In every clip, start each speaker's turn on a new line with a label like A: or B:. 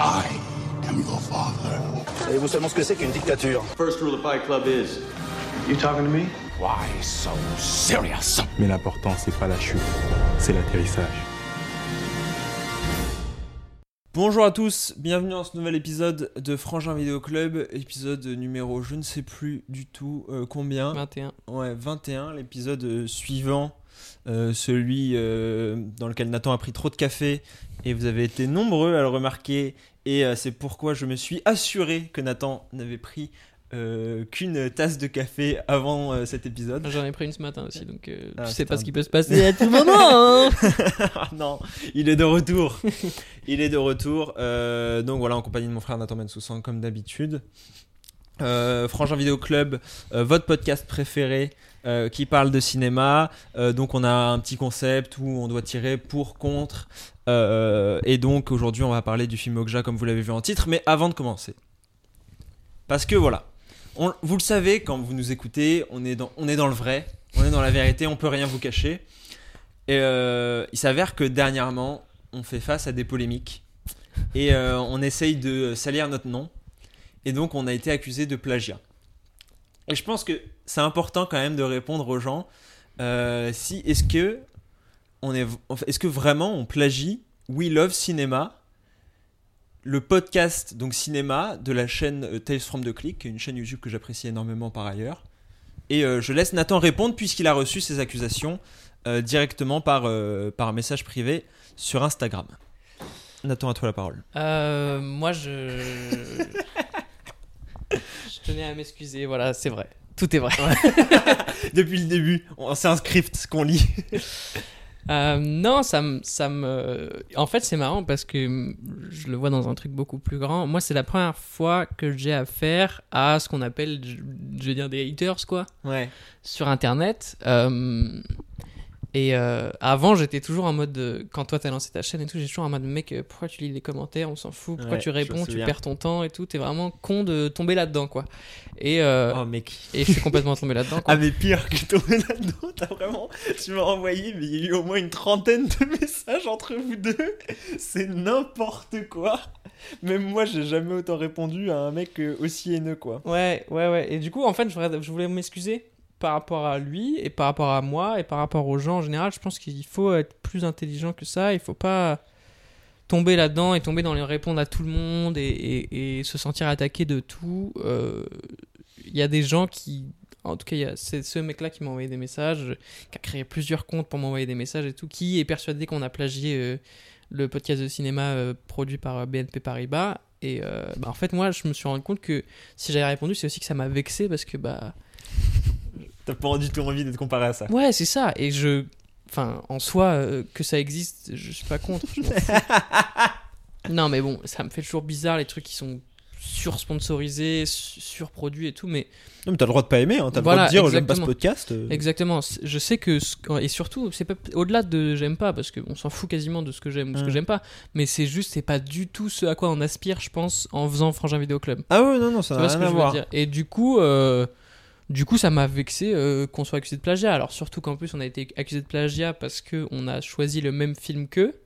A: I am your father.
B: Savez-vous seulement ce que c'est qu'une dictature?
C: First rule of Fight Club is
B: You talking to me?
A: Why so serious?
D: Mais l'important, c'est pas la chute, c'est l'atterrissage.
E: Bonjour à tous, bienvenue dans ce nouvel épisode de Frangin Vidéo Club, épisode numéro je ne sais plus du tout euh, combien.
F: 21.
E: Ouais, 21, l'épisode suivant, euh, celui euh, dans lequel Nathan a pris trop de café et vous avez été nombreux à le remarquer et euh, c'est pourquoi je me suis assuré que Nathan n'avait pris euh, qu'une tasse de café avant euh, cet épisode.
F: J'en ai pris une ce matin aussi, donc euh,
E: Ah,
F: tu sais pas
E: un-
F: ce qui peut se passer à tout moment. hein.
E: Ah non, il est de retour. il est de retour. Donc voilà, en compagnie de mon frère Nathan Bensoussan, comme d'habitude. Frangin Vidéo Club, votre podcast préféré euh, qui parle de cinéma. Euh, donc on a un petit concept où on doit tirer pour, contre. Euh, et donc aujourd'hui on va parler du film Okja comme vous l'avez vu en titre. Mais avant de commencer, parce que voilà, vous le savez quand vous nous écoutez, on est dans, on est dans le vrai, on est dans la vérité, on peut rien vous cacher. Et il s'avère que dernièrement, on fait face à des polémiques et on essaye de salir notre nom. Et donc, on a été accusé de plagiat. Et je pense que c'est important quand même de répondre aux gens euh, si est-ce que on est, est-ce que vraiment on plagie We Love Cinema, le podcast donc cinéma de la chaîne euh, Tales from the Click, une chaîne YouTube que j'apprécie énormément par ailleurs. Et euh, je laisse Nathan répondre puisqu'il a reçu ces accusations directement par, par message privé sur Instagram. Nathan, à toi la parole.
F: Moi, je. Je tenais à m'excuser, voilà, c'est vrai. Tout est vrai.
E: Depuis le début, c'est un script qu'on lit.
F: Euh, non, ça me, ça me. En fait, c'est marrant parce que je le vois dans un truc beaucoup plus grand. Moi, c'est la première fois que j'ai affaire à ce qu'on appelle, je vais dire, des haters, quoi.
E: Ouais.
F: sur internet. euh, et euh, avant, j'étais toujours en mode. euh, quand toi t'as lancé ta chaîne et tout, j'ai toujours en mode mec, euh, pourquoi tu lis les commentaires On s'en fout. Pourquoi
E: Ouais,
F: tu réponds Tu perds ton temps et tout. T'es vraiment con de tomber là-dedans, quoi. Et, euh,
E: Oh mec.
F: et je suis complètement tombé là-dedans.
E: Ah mais pire que tomber là-dedans, t'as vraiment... Tu m'as envoyé, mais il y a eu au moins une trentaine de messages entre vous deux. C'est n'importe quoi. Même moi, j'ai jamais autant répondu à un mec aussi haineux, quoi.
F: Ouais, ouais, ouais. Et du coup, en fait, je voulais m'excuser par rapport à lui et par rapport à moi et par rapport aux gens en général. Je pense qu'il faut être plus intelligent que ça. Il faut pas tomber là-dedans et tomber dans les répondre à tout le monde et, se sentir attaqué de tout. Euh, Il y a des gens qui. En tout cas, c'est ce mec-là qui m'a envoyé des messages, qui a créé plusieurs comptes pour m'envoyer des messages et tout, qui est persuadé qu'on a plagié euh, le podcast de cinéma euh, produit par euh, BNP Paribas. Et euh, bah, en fait, moi, je me suis rendu compte que si j'avais répondu, c'est aussi que ça m'a vexé parce que, bah,
E: T'as pas du tout envie d'être comparé à ça.
F: ouais, c'est ça. Et je. Enfin, en soi, euh, que ça existe, je suis pas contre. je m'en fous. non, mais bon, ça me fait toujours bizarre les trucs qui sont sur-sponsorisés, su- surproduits et tout, mais
E: Non mais t'as le droit de pas aimer, hein. t'as le
F: Voilà,
E: droit de dire j'aime pas ce
F: exactement.
E: podcast. euh.
F: Exactement. C- Je sais que ce- et surtout c'est pas au-delà de j'aime pas parce qu'on s'en fout quasiment de ce que j'aime ou ce que j'aime pas, mais c'est juste c'est pas du tout ce à quoi on aspire, je pense, en faisant Frangin Vidéo Club.
E: Ah ouais, non, non, ça
F: Tu
E: n'a
F: vois ce
E: rien
F: que
E: à
F: je veux
E: voir.
F: dire? Et du coup, euh, du coup, ça m'a vexé euh, qu'on soit accusé de plagiat. Alors surtout qu'en plus on a été accusé de plagiat parce que on a choisi le même film qu'eux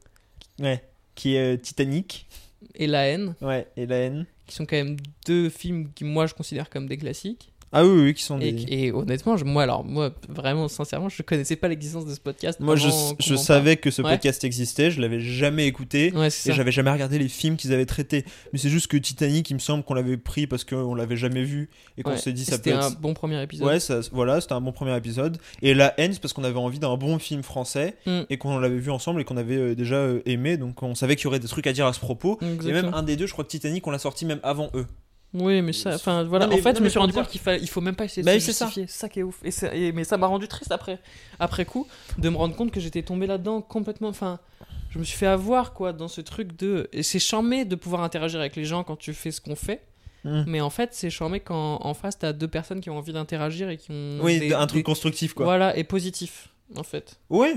E: Ouais. Qui est euh, Titanic.
F: et La haine,
E: Ouais, et la haine.
F: qui sont quand même deux films qui moi je considère comme des classiques.
E: Ah oui, oui, qui sont des...
F: et honnêtement, je- moi alors moi vraiment sincèrement, je connaissais pas l'existence de ce podcast.
E: Moi, je, je savais que ce
F: Ouais.
E: podcast existait, je l'avais jamais écouté.
F: Ouais,
E: Et j'avais jamais regardé les films qu'ils avaient traités. Mais c'est juste que Titanic, il me semble qu'on l'avait pris parce qu'on l'avait jamais vu et qu'on
F: Ouais.
E: s'est dit ça peut
F: C'était un
E: être.
F: bon premier épisode.
E: Ouais, ça, voilà, c'était un bon premier épisode. Et La haine, c'est parce qu'on avait envie d'un bon film français
F: Mm.
E: et qu'on l'avait vu ensemble et qu'on avait euh, déjà euh, aimé. Donc on savait qu'il y aurait des trucs à dire à ce propos. Et même un des deux, je crois que Titanic, on l'a sorti même avant eux.
F: Oui, mais ça, enfin voilà.
E: Non, mais-
F: en fait,
E: non,
F: je me suis rendu compte qu'il fa- il faut même pas essayer de
E: Bah
F: se
E: oui, ça.
F: justifier. C'est ça qui est ouf. Et ça- et- mais ça m'a rendu triste après, après coup, de me rendre compte que j'étais tombé là-dedans complètement. Enfin, je me suis fait avoir quoi dans ce truc de. Et c'est charmé de pouvoir interagir avec les gens quand tu fais ce qu'on fait.
E: Mm.
F: Mais en fait, c'est charmé quand en face t'as deux personnes qui ont envie d'interagir et qui ont.
E: Oui,
F: des-
E: un truc
F: des-
E: constructif quoi.
F: Voilà, et positif en fait.
E: Ouais.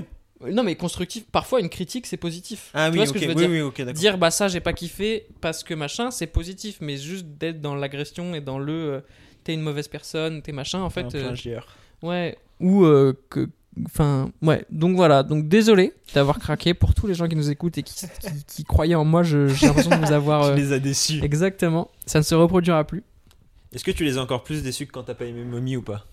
F: Non, mais constructif. Parfois, une critique, c'est positif.
E: Ah
F: tu
E: oui,
F: vois ce que je veux
E: oui,
F: dire
E: oui, ok, d'accord.
F: dire bah ça j'ai pas kiffé parce que machin c'est positif mais juste d'être dans l'agression et dans le euh, t'es une mauvaise personne t'es machin en
E: Un
F: fait euh,
E: plagiaire.
F: ouais ou euh, que Enfin, ouais. Donc voilà. Donc désolé d'avoir craqué pour tous les gens qui nous écoutent et qui, qui, qui croyaient en moi. je- J'ai l'impression de vous avoir.
E: Tu
F: euh,
E: les as déçus.
F: Exactement. Ça ne se reproduira plus.
E: Est-ce que tu les as encore plus déçus que quand t'as pas aimé Mommy ou pas?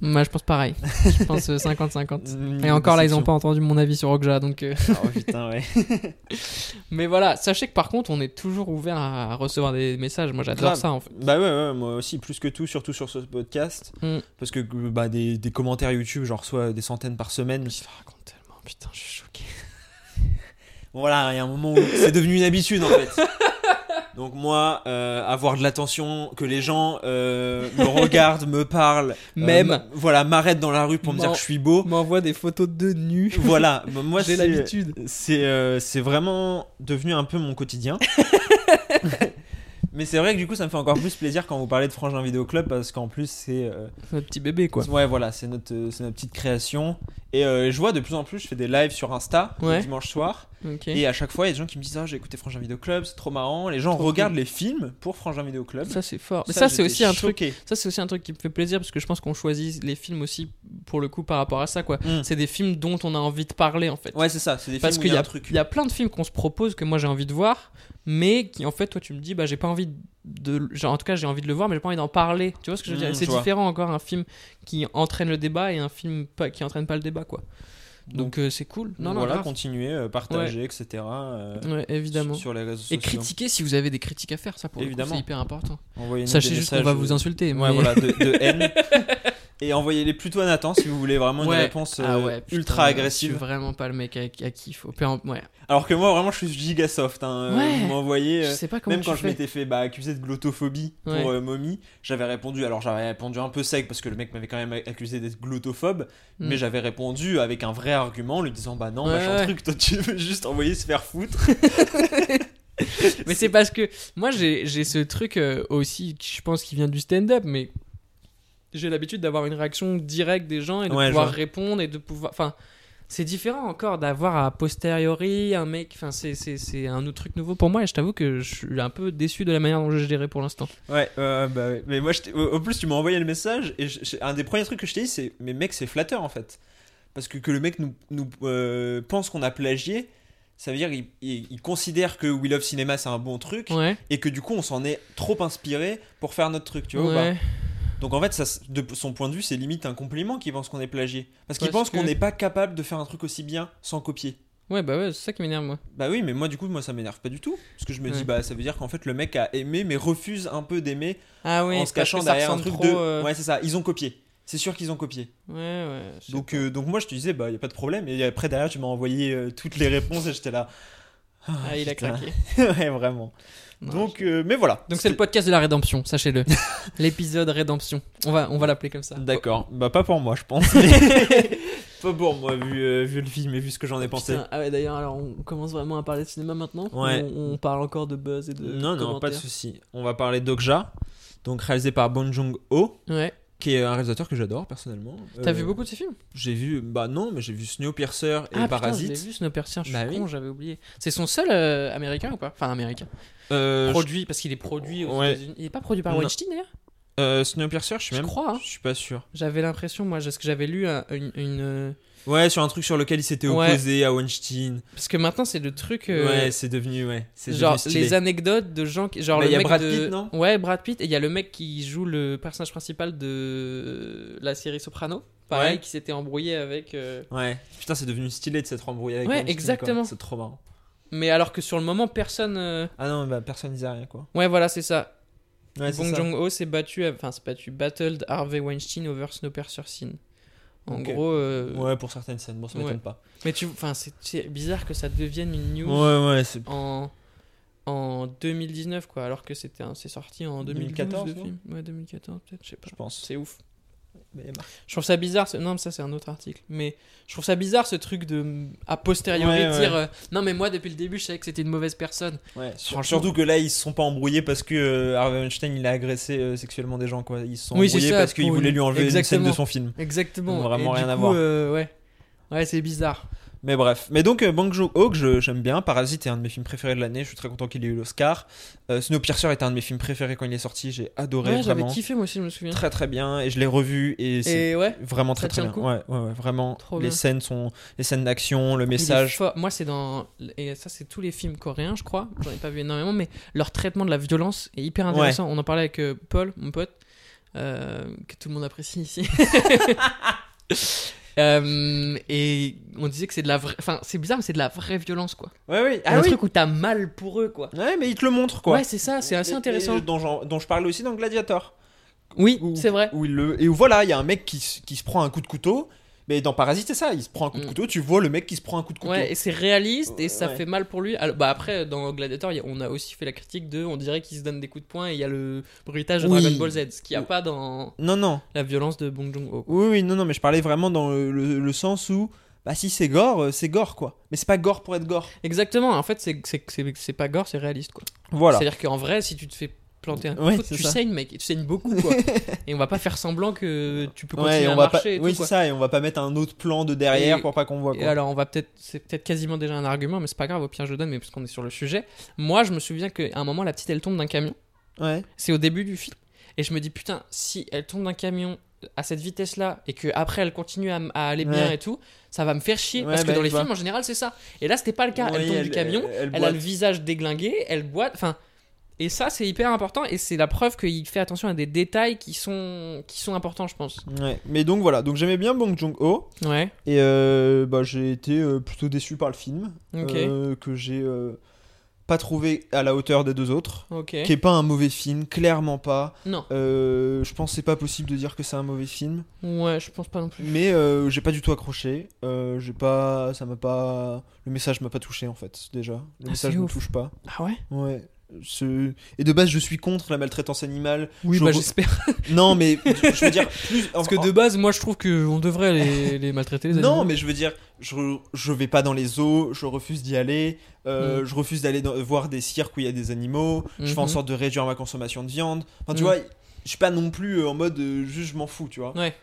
F: Moi, je pense pareil. Je pense euh, 50-50. Et encore là, ils n'ont pas entendu mon avis sur Okja. Donc, euh,
E: Oh putain, ouais.
F: Mais voilà, sachez que par contre, on est toujours ouvert à recevoir des messages. Moi, j'adore ça en fait.
E: Bah ouais, ouais, moi aussi, plus que tout, surtout sur ce podcast.
F: Mm.
E: Parce que bah, des, des commentaires YouTube, j'en reçois des centaines par semaine.
F: Je te raconte tellement. Putain, je suis choqué.
E: Voilà, il y a un moment où c'est devenu une habitude en fait. Donc moi, euh, avoir de l'attention, que les gens euh, me regardent, me parlent, euh,
F: Même.
E: voilà, m'arrêtent dans la rue pour me dire que je suis beau.
F: M'envoie des photos de nus.
E: Voilà, bah, moi
F: J'ai
E: c'est
F: l'habitude.
E: c'est c'est vraiment devenu un peu mon quotidien. Mais c'est vrai que du coup, ça me fait encore plus plaisir quand vous parlez de Frangin Vidéo Club parce qu'en plus c'est euh,
F: Notre petit bébé quoi.
E: Ouais, voilà, c'est notre, euh, c'est notre petite création. Et euh, je vois de plus en plus, je fais des lives sur Insta le dimanche soir. Et à chaque fois, il y a des gens qui me disent Ah, j'ai écouté Frangin Vidéo Club, c'est trop marrant. Les gens
F: Trop
E: regardent
F: cool.
E: les films pour Frangin Vidéo Club.
F: Ça c'est fort. Mais ça, c'est aussi un truc.
E: choqué.
F: Ça c'est aussi un truc qui me fait plaisir parce que je pense qu'on choisit les films aussi pour le coup par rapport à ça quoi.
E: Mm.
F: C'est des films dont on a envie de parler en fait.
E: Ouais, c'est ça, c'est des
F: Parce
E: films où
F: qu'il
E: il
F: y,
E: y a
F: a
E: un truc.
F: il y a plein de films qu'on se propose que moi j'ai envie de voir, mais qui en fait toi tu me dis bah j'ai pas envie de, genre, en tout cas j'ai envie de le voir mais j'ai pas envie d'en parler. Tu vois ce que je veux
E: Mmh,
F: dire C'est
E: je vois.
F: différent encore un film qui entraîne le débat et un film pas, qui entraîne pas le débat quoi. Donc euh, c'est cool. Non non
E: voilà,
F: grave.
E: continuer, euh, partager, etc. euh,
F: Ouais, évidemment.
E: Sur les réseaux
F: Et critiquer si vous avez des critiques à faire, ça pour
E: Évidemment.
F: c'est hyper important. Sachez juste qu'on va vous insulter.
E: Ouais,
F: mais-
E: voilà, de, de haine. Et envoyez-les plutôt à Nathan si vous voulez vraiment une
F: Ouais.
E: réponse
F: Ah
E: euh,
F: ouais, putain,
E: ultra
F: Je
E: agressive.
F: suis vraiment pas le mec à, à qui il faut. Ouais.
E: Alors que moi, vraiment, je suis giga soft. Hein.
F: Ouais.
E: Vous m'envoyez.
F: Je
E: euh,
F: sais pas comment
E: Même quand je m'étais fait bah, accuser de glottophobie pour euh, Mommy, j'avais répondu. Alors j'avais répondu un peu sec parce que le mec m'avait quand même accusé d'être glottophobe,
F: Mm.
E: mais j'avais répondu avec un vrai argument, en lui disant bah non, machin truc, toi tu veux juste envoyer se faire foutre.
F: Mais c'est parce que moi j'ai ce truc euh, aussi, je pense, qui vient du stand-up, mais j'ai l'habitude d'avoir une réaction directe des gens et de
E: Ouais,
F: pouvoir répondre et de pouvoir. Enfin, c'est différent encore d'avoir à posteriori un mec. Enfin, c'est- c'est c'est un autre truc nouveau pour moi et je t'avoue que je suis un peu déçu de la manière dont je gérais pour l'instant.
E: Ouais, euh, bah ouais. Mais moi, je au plus, tu m'as envoyé le message et je- un des premiers trucs que je t'ai dit, c'est Mais mec, c'est flatteur en fait. Parce que que le mec nous, nous euh, pense qu'on a plagié, ça veut dire qu'il il- il considère que We Love Cinema c'est un bon truc
F: Ouais.
E: et que du coup on s'en est trop inspiré pour faire notre truc, tu vois
F: ouais.
E: Donc en fait, ça, de son point de vue, c'est limite un compliment qu'il pense qu'on est plagié. Parce qu'il pense qu'on n'est pas capable de faire un truc aussi bien sans copier.
F: Ouais, bah ouais, c'est ça qui m'énerve moi.
E: Bah oui, mais moi du coup, moi ça m'énerve pas du tout. Parce que je me dis, bah ça veut dire qu'en fait le mec a aimé mais refuse un peu d'aimer
F: Ah oui,
E: en se cachant derrière un truc
F: trop,
E: de.
F: euh,
E: Ouais, c'est ça, ils ont copié. C'est sûr qu'ils ont copié.
F: Ouais, ouais.
E: Donc, euh, donc moi je te disais, bah y a pas de problème. Et après derrière, tu m'as envoyé euh, toutes les réponses et j'étais là.
F: Ah, il a craqué.
E: ouais, vraiment. Donc, euh, mais voilà.
F: Donc c'est le podcast de la rédemption, sachez-le. L'épisode rédemption. On va, on va l'appeler comme ça.
E: D'accord. Bah pas pour moi, je pense. mais- pas pour moi, vu, euh, vu le film et vu ce que j'en ai pensé.
F: Putain, ah ouais d'ailleurs alors on commence vraiment à parler de cinéma maintenant
E: Ouais.
F: on, on parle encore de buzz et de
E: Non, non, pas de
F: commentaires.
E: souci. On va parler d'Okja, donc réalisé par Bong Joon-ho,
F: Ouais.
E: qui est un réalisateur que j'adore personnellement.
F: T'as
E: Euh,
F: vu beaucoup de ces films?
E: J'ai vu, bah non, mais j'ai vu Snowpiercer et
F: Ah putain,
E: Parasite.
F: l'ai vu Snowpiercer, je suis
E: Bah oui.
F: con, j'avais oublié. C'est son seul euh, américain ou pas? Enfin américain.
E: Euh,
F: Produit parce qu'il est produit aux
E: Ouais.
F: États-Unis. Il est pas produit par. Weinstein d'ailleurs
E: je- euh, Snowpiercer, je suis
F: Je
E: même,
F: crois. hein.
E: je suis pas sûr.
F: J'avais l'impression moi parce que j'avais lu un- une, une, euh,
E: Ouais, sur un truc sur lequel il s'était
F: Ouais.
E: opposé à Weinstein.
F: parce que maintenant c'est le truc euh,
E: Ouais, c'est devenu, ouais. C'est
F: genre
E: devenu
F: les anecdotes de gens qui genre
E: Bah,
F: le
E: y a
F: mec
E: Brad
F: de-
E: Pitt, non?
F: Ouais Brad Pitt et il y a le mec qui joue le personnage principal de la série Soprano pareil
E: Ouais.
F: qui s'était embrouillé avec euh,
E: Ouais. Putain, c'est devenu stylé de s'être embrouillé avec
F: Ouais,
E: Weinstein,
F: exactement.
E: C'est trop marrant.
F: Mais alors que sur le moment personne euh,
E: Ah non, bah personne disait rien, quoi.
F: ouais voilà c'est ça
E: Ouais, c'est
F: Bong
E: ça.
F: Joon-ho s'est battu enfin s'est battu battled Harvey Weinstein over Snowpiercer Scene en
E: Ok.
F: gros euh,
E: Ouais, pour certaines scènes, bon, ça
F: Ouais.
E: m'étonne pas.
F: mais tu enfin c'est c'est bizarre que ça devienne une news
E: Ouais, ouais, c'est.
F: en en 2019 quoi alors que c'était un- c'est sorti en 2012
E: 2014,
F: le
E: non
F: film ouais 2014 peut-être je sais pas
E: Je pense.
F: c'est ouf. Je trouve ça bizarre. ce- Non, mais ça c'est un autre article. Mais je trouve ça bizarre ce truc de a posteriori
E: Ouais,
F: dire
E: ouais.
F: euh, non mais moi depuis le début je savais que c'était une mauvaise personne.
E: Ouais, sur-
F: Franchement.
E: surtout que là, ils se sont pas embrouillés parce que euh, Harvey Weinstein il a agressé euh, sexuellement des gens, quoi. Ils se sont
F: Oui,
E: embrouillés
F: ça,
E: parce qu'il voulait
F: une-
E: lui enlever une scène
F: Exactement.
E: de son film.
F: Exactement.
E: Vraiment
F: Et du
E: rien à voir.
F: euh, ouais. Ouais, c'est bizarre.
E: Mais bref. Mais donc, euh, Bang Joon-ho, que j'aime bien. Parasite est un de mes films préférés de l'année. Je suis très content qu'il ait eu l'Oscar. Euh, Snowpiercer était un de mes films préférés quand il est sorti. J'ai adoré
F: Ouais, j'avais kiffé moi aussi, je me souviens.
E: Très très bien. Et je l'ai revu. Et c'est
F: ouais.
E: vraiment très très bien. Ouais, ouais, ouais, vraiment.
F: Trop
E: les
F: bien.
E: scènes sont. Les scènes d'action, le
F: est
E: message.
F: Moi, c'est dans. Et ça, c'est tous les films coréens, je crois. J'en ai pas vu énormément, mais leur traitement de la violence est hyper intéressant. On en parlait avec euh, Paul, mon pote, euh, que tout le monde apprécie ici. Euh, et on disait que c'est de la vraie. Enfin, c'est bizarre, mais c'est de la vraie violence, quoi.
E: Ouais, ouais.
F: un
E: Ah oui.
F: truc où t'as mal pour eux, quoi.
E: Ouais, mais il te le montre quoi.
F: Ouais, c'est ça, c'est assez
E: Et-
F: intéressant.
E: et dont, j'en- dont je parlais aussi dans Gladiator.
F: Oui, c'est vrai.
E: Où il le... Et où voilà, il y a un mec qui, qui se prend un coup de couteau. Mais dans Parasite, c'est ça. Il se prend un coup de
F: Mm.
E: couteau. Tu vois le mec qui se prend un coup de couteau.
F: Ouais, et c'est réaliste et ça
E: Ouais.
F: fait mal pour lui. Alors, bah après, dans Gladiator, on a aussi fait la critique de. On dirait qu'il se donne des coups de poing et il y a le bruitage de
E: Oui.
F: Dragon Ball Z, ce qu'il n'y a pas dans
E: Non, non.
F: la violence de Bong Joon-ho.
E: Oui, oui, non, non, mais je parlais vraiment dans le, le- le sens où, bah, si c'est gore, euh, c'est gore, quoi. Mais c'est pas gore pour être gore.
F: Exactement, en fait, c'est pas gore, c'est réaliste, quoi.
E: Voilà.
F: C'est-à-dire qu'en vrai, si tu te fais planter un
E: Ouais,
F: couteau,
E: c'est
F: tu
E: ça.
F: saignes, mec, et tu saignes beaucoup, quoi. et on va pas faire semblant que tu peux continuer
E: Ouais, et
F: à
E: pas.
F: marcher et
E: Oui, c'est ça, et on va pas mettre un autre plan de derrière
F: Et-
E: pour pas qu'on voit,
F: Et
E: quoi.
F: alors, on va peut-être, c'est peut-être quasiment déjà un argument, mais c'est pas grave, au pire je le donne, mais parce qu'on est sur le sujet. Moi, je me souviens qu'à un moment, la petite elle tombe d'un camion.
E: Ouais.
F: C'est au début du film. Et je me dis, putain, si elle tombe d'un camion à cette vitesse-là et que après elle continue à, aller bien
E: Ouais.
F: et tout, ça va me faire chier.
E: Ouais,
F: parce que
E: bah,
F: dans les films, en général, c'est ça. Et là, c'était pas le cas. elle tombe
E: elle-
F: du camion,
E: elle- elle
F: elle, a le visage déglingué, elle boite. Enfin. Et ça, c'est hyper important. Et c'est la preuve qu'il fait attention à des détails qui sont, qui sont importants, je pense.
E: Ouais. Mais donc voilà, donc j'aimais bien Bong Joon-ho.
F: Ouais.
E: Et euh, bah, j'ai été euh, plutôt déçu par le film. Euh, que j'ai pas trouvé à la hauteur des deux autres.
F: Ok.
E: Qui est pas un mauvais film, clairement pas.
F: Non.
E: Je pense que c'est pas possible de dire que c'est un mauvais film.
F: Ouais, je pense pas non plus.
E: Mais j'ai pas du tout accroché. J'ai pas, ça m'a pas, le message m'a pas touché en fait déjà. Le
F: Ah,
E: message me
F: ouf.
E: touche pas.
F: Ah ouais?
E: Ouais. Ce- Et de base, je suis contre la maltraitance animale.
F: Oui,
E: Je
F: bah
E: re-
F: j'espère.
E: Non, mais je veux dire plus.
F: Parce que de base, moi, je trouve qu'on devrait les, les maltraiter, les
E: Non,
F: animaux.
E: mais je veux dire, je, je vais pas dans les zoos, je refuse d'y aller, euh,
F: Mm.
E: je refuse d'aller voir des cirques où il y a des animaux, je fais en
F: Mhm.
E: sorte de réduire ma consommation de viande. Enfin, tu
F: Mm.
E: vois, je suis pas non plus euh, en mode euh, juste je m'en fous, tu vois.
F: Ouais.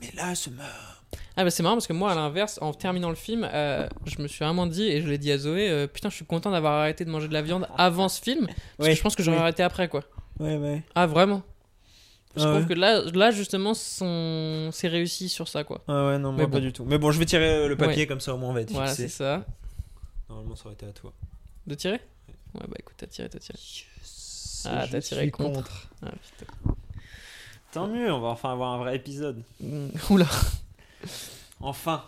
E: Mais là, ce meurt.
F: Ah bah c'est marrant parce que moi à l'inverse en terminant le film euh, je me suis vraiment dit et je l'ai dit à Zoé euh, putain je suis content d'avoir arrêté de manger de la viande avant ce film parce
E: Ouais.
F: que je pense que j'aurais
E: Oui.
F: arrêté après quoi
E: Ouais, ouais.
F: ah vraiment je
E: Ah
F: trouve
E: ouais.
F: que là, là justement son... c'est réussi sur ça quoi
E: Ah ouais, non, moi
F: Mais
E: pas du tout. Mais bon, je vais tirer euh, le papier comme ça au moins on va être
F: voilà
E: fixé.
F: c'est ça
E: Normalement, ça aurait été à toi.
F: de tirer ouais bah écoute t'as tiré t'as tiré Ah, t'as tiré contre. ah putain
E: Tant mieux, on va enfin avoir un vrai épisode.
F: Mm, oula
E: Enfin,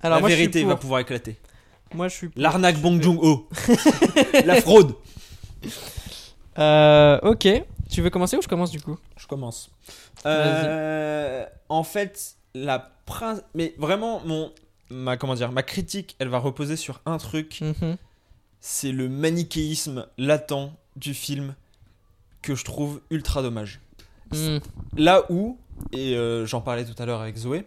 F: alors
E: la
F: moi,
E: vérité
F: je suis
E: va
F: pour.
E: pouvoir éclater.
F: moi je suis pour.
E: L'arnaque Bong Joon-ho. la fraude.
F: euh, ok tu veux commencer ou je commence du coup?
E: Je commence. Euh, en fait, la prin- mais vraiment mon ma comment dire, ma critique, elle va reposer sur un truc,
F: Mhm.
E: c'est le manichéisme latent du film que je trouve ultra dommage.
F: Mm.
E: Là où et euh, j'en parlais tout à l'heure avec Zoé,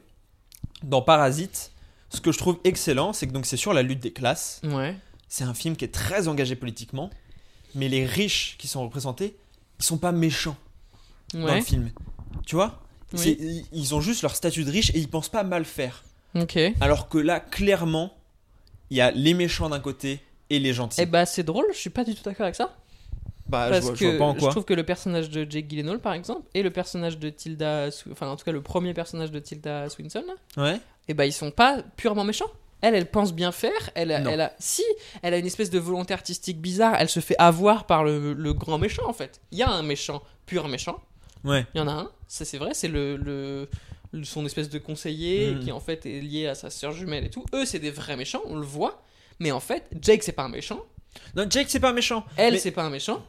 E: dans Parasite, ce que je trouve excellent, c'est que donc c'est sur la lutte des classes.
F: ouais
E: C'est un film qui est très engagé politiquement, mais les riches qui sont représentés, ils sont pas méchants dans le film. Tu vois?
F: Oui.
E: Ils- ont juste leur statut de riche et ils pensent pas mal faire.
F: ok
E: Alors que là, clairement, il y a les méchants d'un côté et les gentils.
F: Eh bah c'est drôle, je suis pas du tout d'accord avec ça.
E: Bah, je
F: Parce
E: vois, je
F: que
E: vois pas en
F: je
E: quoi.
F: trouve que le personnage de Jake Gyllenhaal, par exemple, et le personnage de Tilda, enfin en tout cas le premier personnage de Tilda Swinton, là,
E: Ouais.
F: eh bah ils sont pas purement méchants. Elle, elle pense bien faire. Elle,
E: Non.
F: elle a, si, elle a une espèce de volonté artistique bizarre. Elle se fait avoir par le, le grand méchant en fait. Il y a un méchant, pur méchant.
E: Ouais.
F: Il y en a un, ça c'est vrai, c'est le, le- son espèce de conseiller
E: Mm.
F: qui en fait est lié à sa sœur jumelle et tout. Eux c'est des vrais méchants, on le voit. Mais en fait, Jake c'est pas un méchant.
E: Non, Jake, c'est pas méchant.
F: Elle
E: Mais-
F: c'est pas un méchant.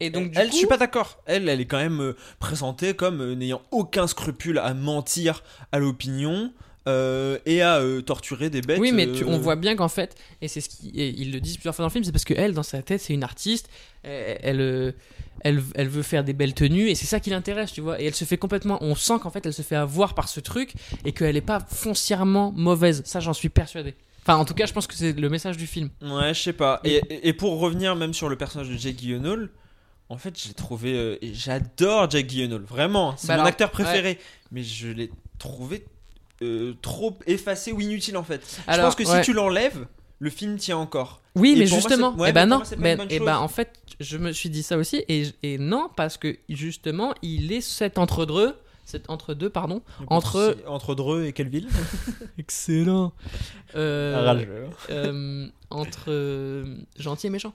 F: Et donc du
E: elle,
F: coup,
E: je suis pas d'accord. Elle, elle est quand même euh, présentée comme euh, n'ayant aucun scrupule à mentir à l'opinion euh, et à euh, torturer des bêtes.
F: Oui, mais tu-
E: euh,
F: on voit bien qu'en fait, et c'est ce qui, et ils le disent plusieurs fois dans le film, c'est parce que elle, dans sa tête, c'est une artiste. Elle, elle, elle, elle veut faire des belles tenues et c'est ça qui l'intéresse, tu vois. Et elle se fait complètement, on sent qu'en fait, elle se fait avoir par ce truc et qu'elle est pas foncièrement mauvaise. Ça, j'en suis persuadé. Enfin, en tout cas, je pense que c'est le message du film.
E: Ouais, je sais pas. Et, et- et pour revenir même sur le personnage de Jake Gyllenhaal, en fait, j'ai trouvé euh, et j'adore Jake Gyllenhaal, vraiment. C'est
F: Bah
E: mon
F: alors,
E: acteur préféré, mais je l'ai trouvé euh, trop effacé ou inutile en fait. je
F: Alors,
E: pense que
F: ouais.
E: si tu l'enlèves, le film tient encore.
F: Oui,
E: Et
F: mais
E: moi,
F: justement,
E: c'est- ouais,
F: eh ben
E: mais
F: non,
E: une bonne
F: eh
E: chose.
F: ben, en fait, je me suis dit ça aussi, et, et non, parce que justement, il est cet entre-deux, cet entre-deux, pardon, entre...
E: entre Dreux et quelle ville
F: Excellent Euh, euh, Entre gentil et méchant.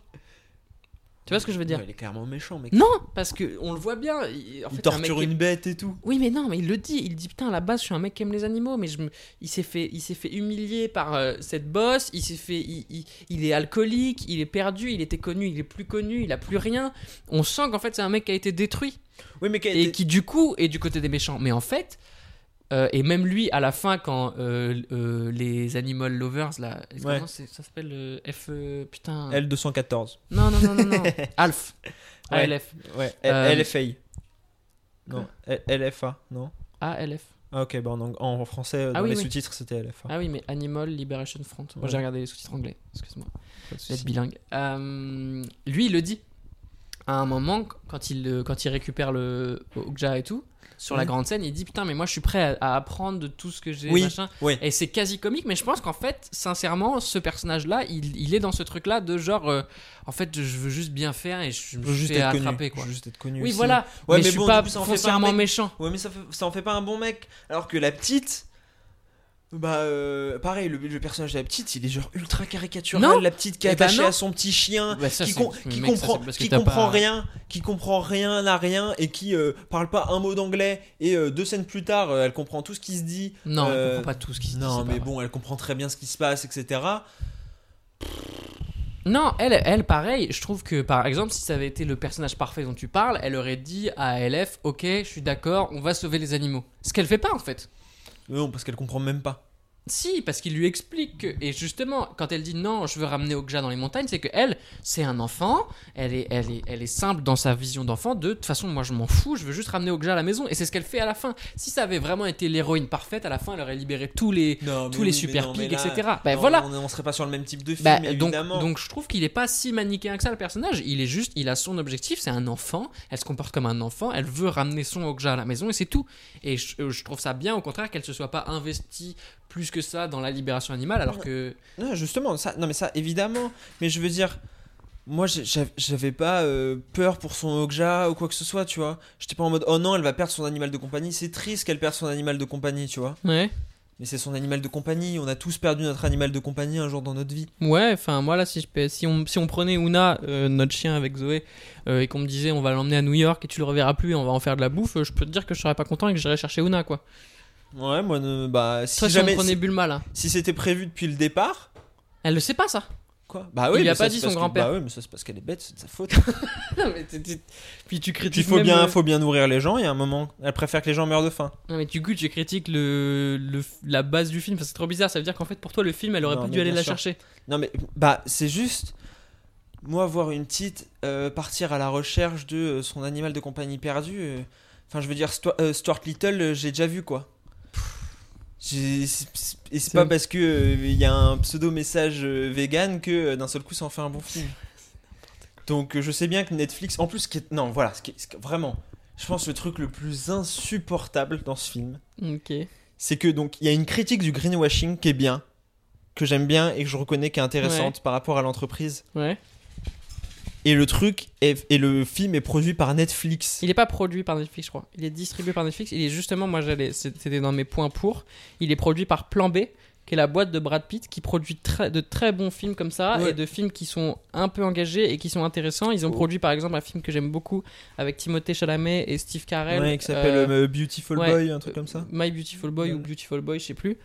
F: Tu vois ce que je veux dire
E: Il est clairement méchant, mec.
F: Non, parce que on le voit bien. Il, en
E: il
F: fait, c'est un mec
E: torture une bête et tout.
F: Oui, mais non, mais il le dit. Il dit putain, à la base, je suis un mec qui aime les animaux, mais je me... il s'est fait, il s'est fait humilier par euh, cette bosse. Il s'est fait, il, il- il est alcoolique, il est perdu, il était connu, il est plus connu, il a plus rien. On sent qu'en fait, c'est un mec qui a été détruit
E: Oui, mais qui a
F: et
E: été-
F: qui du coup est du côté des méchants. Mais en fait. Euh, et même lui, à la fin, quand euh, euh, les Animal Lovers, là, comment ça s'appelle F. putain.
E: L214.
F: Non, non, non, non, non. Alf.
E: Ouais.
F: ALF.
E: Ouais, LFA. Non, L- LFA, non
F: ALF.
E: Ah, ok, bah en, en français, dans
F: Ah oui,
E: les
F: oui.
E: sous-titres, c'était LFA.
F: Ah oui, mais Animal Liberation Front. Moi,
E: Ouais.
F: j'ai regardé les sous-titres anglais. Excuse-moi.
E: Souci.
F: bilingue. Lui, il le dit. À un moment, quand il, quand il récupère le Okja et tout, sur la
E: Mhm.
F: grande scène, il dit Putain, mais moi, je suis prêt à, à apprendre de tout ce que j'ai.
E: Oui,
F: machin.
E: oui.
F: Et c'est quasi comique, mais je pense qu'en fait, sincèrement, ce personnage-là, il, il est dans ce truc-là de genre, euh, en fait, je veux juste bien faire et je
E: Je veux juste être connu.
F: quoi.
E: Je veux juste être connu.
F: Oui,
E: aussi.
F: voilà.
E: Ouais,
F: mais,
E: mais
F: je
E: bon,
F: suis pas
E: coup, ça en fait pas mec.
F: méchant.
E: Ouais, mais ça, fait- ça en fait pas un bon mec. Alors que la petite. Bah, euh, pareil, le, le personnage de la petite, il est genre ultra caricatural.
F: Non.
E: La petite qui est
F: Eh ben
E: attachée à son petit chien,
F: Bah, ça,
E: qui, com-
F: mec,
E: comprend, qui comprend
F: pas-
E: rien, qui comprend rien à rien et qui euh, parle pas un mot d'anglais. Et euh, deux scènes plus tard, euh, elle comprend tout ce qui se dit.
F: Non,
E: Euh,
F: elle comprend pas tout ce qui se dit.
E: Non, mais
F: vrai.
E: bon, elle comprend très bien ce qui se passe, etc.
F: Non, elle, elle, pareil, je trouve que par exemple, si ça avait été le personnage parfait dont tu parles, elle aurait dit à LF Ok, je suis d'accord, on va sauver les animaux. Ce qu'elle fait pas en fait.
E: Non, parce qu'elle comprend même pas.
F: Si, parce qu'il lui explique que. Et justement, quand elle dit non, je veux ramener Okja dans les montagnes, c'est que elle, c'est un enfant, elle est, elle, est, elle est simple dans sa vision d'enfant, de toute façon, moi je m'en fous, je veux juste ramener Okja à la maison. Et c'est ce qu'elle fait à la fin. Si ça avait vraiment été l'héroïne parfaite, à la fin, elle aurait libéré tous les,
E: Non,
F: tous les super pigs, etc. Ben
E: non,
F: voilà.
E: On, on serait pas sur le même type de film,
F: Bah, donc,
E: évidemment.
F: donc je trouve qu'il est pas si manichéen que ça le personnage. Il est juste, il a son objectif, c'est un enfant. Elle se comporte comme un enfant. Elle veut ramener son Okja à la maison et c'est tout. Et je, je trouve ça bien, au contraire, qu'elle se soit pas investie plus que ça dans la libération animale, alors que
E: Non, justement, ça, non, mais ça, évidemment. Mais je veux dire, moi, j'avais pas euh, peur pour son Okja ou quoi que ce soit, tu vois. J'étais pas en mode, oh non, elle va perdre son animal de compagnie. C'est triste qu'elle perde son animal de compagnie, tu vois.
F: ouais,
E: Mais c'est son animal de compagnie. On a tous perdu notre animal de compagnie un jour dans notre vie.
F: ouais. Enfin, moi là, si je peux- si on si on prenait Una, euh, notre chien avec Zoé, euh, et qu'on me disait on va l'emmener à New York et tu le reverras plus, et on va en faire de la bouffe, je peux te dire que je serais pas content et que j'irais chercher Una quoi.
E: Ouais, moi, ne- bah, si
F: Toi, si
E: jamais.
F: on prenait
E: Si,
F: Bulma là,
E: si c'était prévu depuis le départ.
F: elle le sait pas ça.
E: Quoi? Bah
F: Il
E: oui,
F: a
E: mais
F: pas
E: ça,
F: dit
E: c'est
F: son
E: parce que-
F: grand-père.
E: Bah oui, mais ça c'est parce qu'elle est bête, c'est de sa faute.
F: Non, mais t'es- t'es- Puis tu critiques.
E: Puis il faut
F: même,
E: bien, faut bien nourrir les gens. Il y a un moment, elle préfère que les gens meurent de faim.
F: Non mais du coup tu critiques le, le- la base du film, Enfin, c'est trop bizarre, ça veut dire qu'en fait pour toi le film elle aurait
E: Non,
F: pas
E: mais
F: dû aller
E: bien
F: la
E: sûr.
F: chercher.
E: Non mais bah c'est juste moi voir une petite euh, partir à la recherche de euh, son animal de compagnie perdu. euh, Enfin je veux dire Stu- euh, Stuart Little euh, j'ai déjà vu quoi. Et c'est pas parce que euh, il y a un pseudo message euh, vegan que euh, d'un seul coup ça en fait un bon film. Donc euh, je sais bien que Netflix en plus ce qui est- non voilà ce qui est- ce qui est- vraiment je pense le truc le plus insupportable dans ce film
F: Ok.
E: c'est que donc il y a une critique du greenwashing qui est bien, que j'aime bien et que je reconnais qui est intéressante par rapport à l'entreprise.
F: Ouais.
E: Et le truc est, et le film est produit par Netflix.
F: Il est pas produit par Netflix je crois. Il est distribué par Netflix. Il est justement, moi j'allais, c'était dans mes points pour. Il est produit par Plan B, qui est la boîte de Brad Pitt, qui produit très, de très bons films comme ça
E: Ouais.
F: et de films qui sont un peu engagés et qui sont intéressants. Ils ont
E: Oh.
F: produit par exemple un film que j'aime beaucoup avec Timothée Chalamet et Steve Carell.
E: Ouais, qui s'appelle
F: euh,
E: euh, Beautiful
F: ouais,
E: Boy, un truc comme ça.
F: My Beautiful Boy
E: Ouais.
F: ou Beautiful Boy, je sais plus.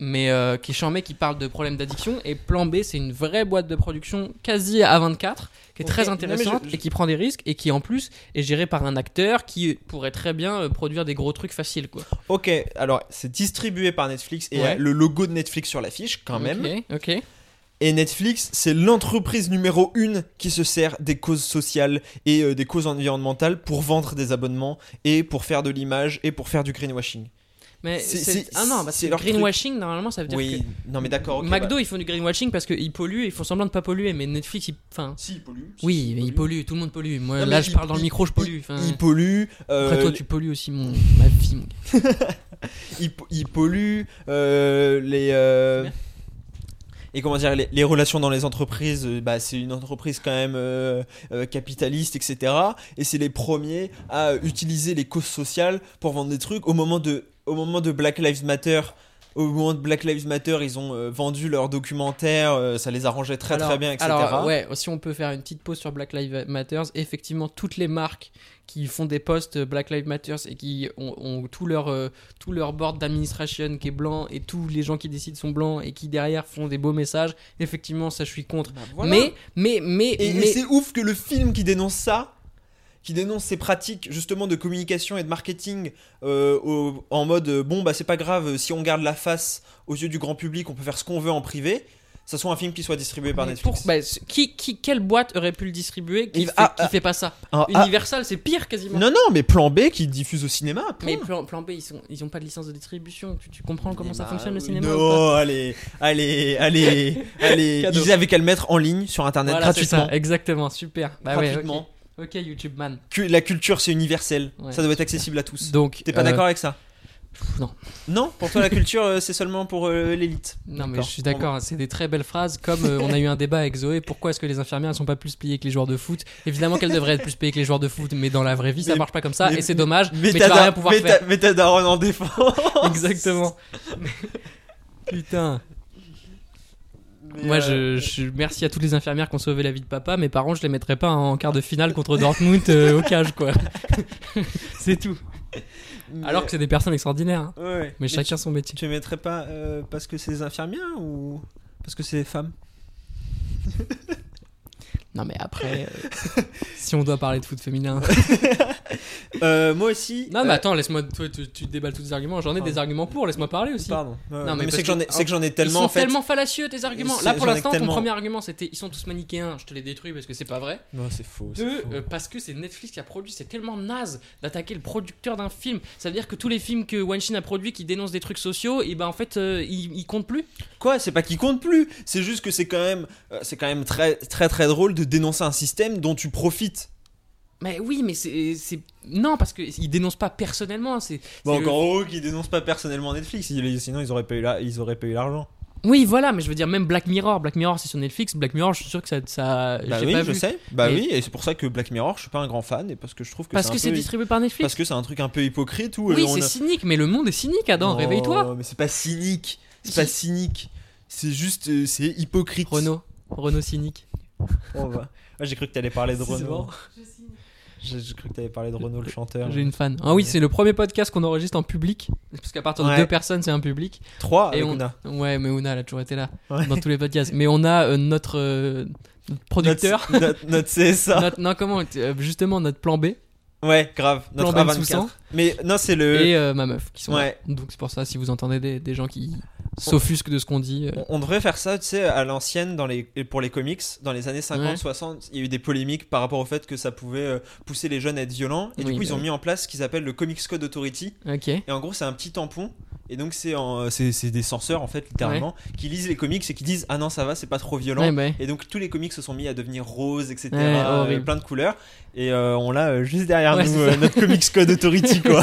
F: Mais euh, qui est charmé, qui parle de problèmes d'addiction. Et Plan B, c'est une vraie boîte de production quasi à 24, qui est très
E: Non, mais je-
F: intéressante
E: je-
F: et qui prend des risques et qui en plus est gérée par un acteur qui pourrait très bien euh, produire des gros trucs faciles. Quoi.
E: Ok, alors c'est distribué par Netflix et
F: Ouais.
E: le logo de Netflix sur l'affiche quand même.
F: Ok, ok.
E: Et Netflix, c'est l'entreprise numéro une qui se sert des causes sociales et euh, des causes environnementales pour vendre des abonnements et pour faire de l'image et pour faire du greenwashing.
F: Mais
E: C'est-
F: ah non,
E: leur truc.
F: greenwashing normalement ça veut dire
E: Oui, non mais d'accord.
F: que McDo
E: bah.
F: ils font du greenwashing parce qu'ils polluent, ils font semblant de pas polluer, mais Netflix ils, enfin,
E: Si, ils polluent.
F: oui, mais ils polluent, tout le monde pollue. Moi
E: Non,
F: là je
E: ils-
F: parle dans le
E: ils-
F: micro, je pollue.
E: Ils,
F: Enfin,
E: ils polluent. euh,
F: après toi tu pollues aussi mon ma vie. Mon gars.
E: ils, ils polluent euh, les. euh, et comment dire, les, les relations dans les entreprises, euh, bah, c'est une entreprise quand même euh, euh, capitaliste, etc. Et c'est les premiers à utiliser les causes sociales pour vendre des trucs. Au moment de, au moment de Black Lives Matter, au moment de Black Lives Matter, ils ont euh, vendu leur documentaire, euh, ça les arrangeait très
F: alors,
E: très bien, etc.
F: Alors ouais, si on peut faire une petite pause sur Black Lives Matter, effectivement toutes les marques qui font des posts Black Lives Matter et qui ont, ont tout leur euh, tout leur board d'administration qui est blanc et tous les gens qui décident sont blancs et qui derrière font des beaux messages, effectivement ça je suis contre.
E: Bah, voilà.
F: Mais mais mais
E: Et, et
F: mais
E: c'est ouf que le film qui dénonce ça, qui dénonce ces pratiques justement de communication et de marketing euh, au- en mode euh, bon bah c'est pas grave euh, si on garde la face aux yeux du grand public, on peut faire ce qu'on veut en privé. Ça soit un film qui soit distribué par
F: mais
E: Netflix.
F: pour- bah, ce- qui, qui, quelle boîte aurait pu le distribuer qui,
E: Il-
F: fait,
E: ah,
F: qui
E: ah.
F: fait pas ça
E: Un- ah,
F: Universal, c'est pire quasiment.
E: non non mais Plan B qui diffuse au cinéma. point.
F: Mais plan, plan B, ils, sont, ils ont pas de licence de distribution. Tu, tu comprends comment ça
E: Bah,
F: fonctionne le cinéma ou pas
E: Non, allez, allez, allez, allez. Ils avaient qu'à le mettre en ligne sur internet
F: Voilà,
E: gratuitement.
F: ça, exactement, super. Bah ouais. Ok. YouTube man.
E: La culture c'est universel.
F: Ouais,
E: ça doit être accessible à tous.
F: Donc,
E: T'es pas
F: euh,
E: d'accord avec ça
F: non.
E: Non, pour toi la culture euh, c'est seulement pour euh, l'élite.
F: Non, mais je suis d'accord, c'est des très belles phrases. Comme euh, on a eu un débat avec Zoé, pourquoi est-ce que les infirmières ne sont pas plus payées que les joueurs de foot? Évidemment qu'elles devraient être plus payées que les joueurs de foot, mais dans la vraie vie, ça marche pas comme ça,
E: mais-
F: et c'est dommage. Mais,
E: Mais,
F: tu vas rien pouvoir faire.
E: mais ta daronne en défend.
F: Exactement. Putain. Moi, je, je- merci à toutes les infirmières qui ont sauvé la vie de papa. Mes parents, je les mettrais pas en quart de finale contre Dortmund euh, au cage, quoi. c'est tout. Alors que c'est des personnes extraordinaires. hein.
E: Ouais, ouais.
F: Mais, chacun son métier.
E: Tu, tu les mettrais pas euh, parce que c'est des infirmières ou parce que c'est des femmes?
F: Non, mais après, euh, si on doit parler de foot féminin.
E: Euh, Moi aussi.
F: Non, mais
E: euh,
F: attends, laisse-moi. Toi, tu, tu déballes tous tes arguments. J'en ai des arguments pour. Laisse-moi parler aussi.
E: Pardon.
F: Non, mais
E: c'est que j'en ai,
F: que-
E: j'en ai
F: Ils
E: tellement
F: sont
E: en fait.
F: tellement fallacieux tes arguments. Là pour l'instant,
E: tellement.
F: ton premier argument c'était ils sont tous manichéens. Je te les détruis parce que c'est pas vrai.
E: Non, c'est faux.
F: Deux,
E: faux.
F: parce que c'est Netflix qui a produit. C'est tellement naze d'attaquer le producteur d'un film. Ça veut dire que tous les films que Wanshin a produits qui dénoncent des trucs sociaux, et ben en fait ils, ils comptent plus.
E: Quoi C'est pas qu'ils comptent plus. C'est juste que c'est quand même, euh, c'est quand même très, très, très drôle de dénoncer un système dont tu profites.
F: Mais oui, mais c'est non parce que ils dénoncent pas personnellement. C'est
E: Bon,
F: le-
E: encore heureux qu'ils dénoncent pas personnellement Netflix. Sinon, ils auraient pas eu la- ils auraient pas eu l'argent.
F: Oui, voilà, mais je veux dire même Black Mirror. Black Mirror c'est sur Netflix. Black Mirror, je suis sûr que ça, ça
E: Bah oui,
F: pas
E: je
F: vu.
E: sais. Bah
F: Et-
E: oui, et c'est pour ça que Black Mirror, je suis pas un grand fan et parce que je trouve que
F: Parce que c'est
E: peu-
F: distribué par Netflix.
E: Parce que c'est un truc un peu hypocrite où euh,
F: Oui,
E: on
F: c'est
E: a-
F: cynique, mais le monde est cynique, Adam.
E: Non,
F: Réveille-toi.
E: Mais c'est pas cynique. C'est pas cynique. C'est juste, euh, c'est hypocrite.
F: Renault, Renault cynique.
E: On va. Ouais, j'ai cru que t'allais parler de Renault.
F: bon.
E: J'ai cru que t'allais parler de Renault le chanteur.
F: J'ai une fan. Ah oui, c'est le premier podcast qu'on enregistre en public. Parce qu'à partir de
E: Ouais.
F: deux personnes, c'est un public.
E: Trois
F: Et
E: avec
F: on-
E: Ouna.
F: Ouais, mais Ouna, elle a toujours été là.
E: Ouais.
F: Dans tous les podcasts. Mais on a euh, notre, euh, notre producteur.
E: Notre, notre, notre CSA.
F: notre- non, comment euh, Justement, notre plan B.
E: Ouais, grave. Notre
F: Plan
E: A24.
F: Soussan.
E: Mais non, c'est le.
F: Et euh, ma meuf qui sont
E: Ouais.
F: là. Donc c'est pour ça, si vous entendez des, des gens qui s'offusquent de ce qu'on dit. euh,
E: On- On devrait faire ça, tu sais, à l'ancienne dans les, pour les comics. Dans les années 50,
F: Ouais.
E: 60, il y a eu des polémiques par rapport au fait que ça pouvait euh, pousser les jeunes à être violents. Et
F: Oui,
E: du coup, ils
F: bah
E: ont
F: oui.
E: mis en place ce qu'ils appellent le Comics Code Authority. Et en gros, c'est un petit tampon. Et donc, c'est c'est des censeurs, en fait, littéralement, qui lisent les comics et qui disent Ah non, ça va, c'est pas trop violent.
F: Ouais, bah,
E: Et donc, tous les comics se sont mis à devenir roses, etc. Euh, plein de couleurs. Et euh, on l'a euh, juste derrière
F: Ouais,
E: nous, euh, notre Comics Code Authority, quoi.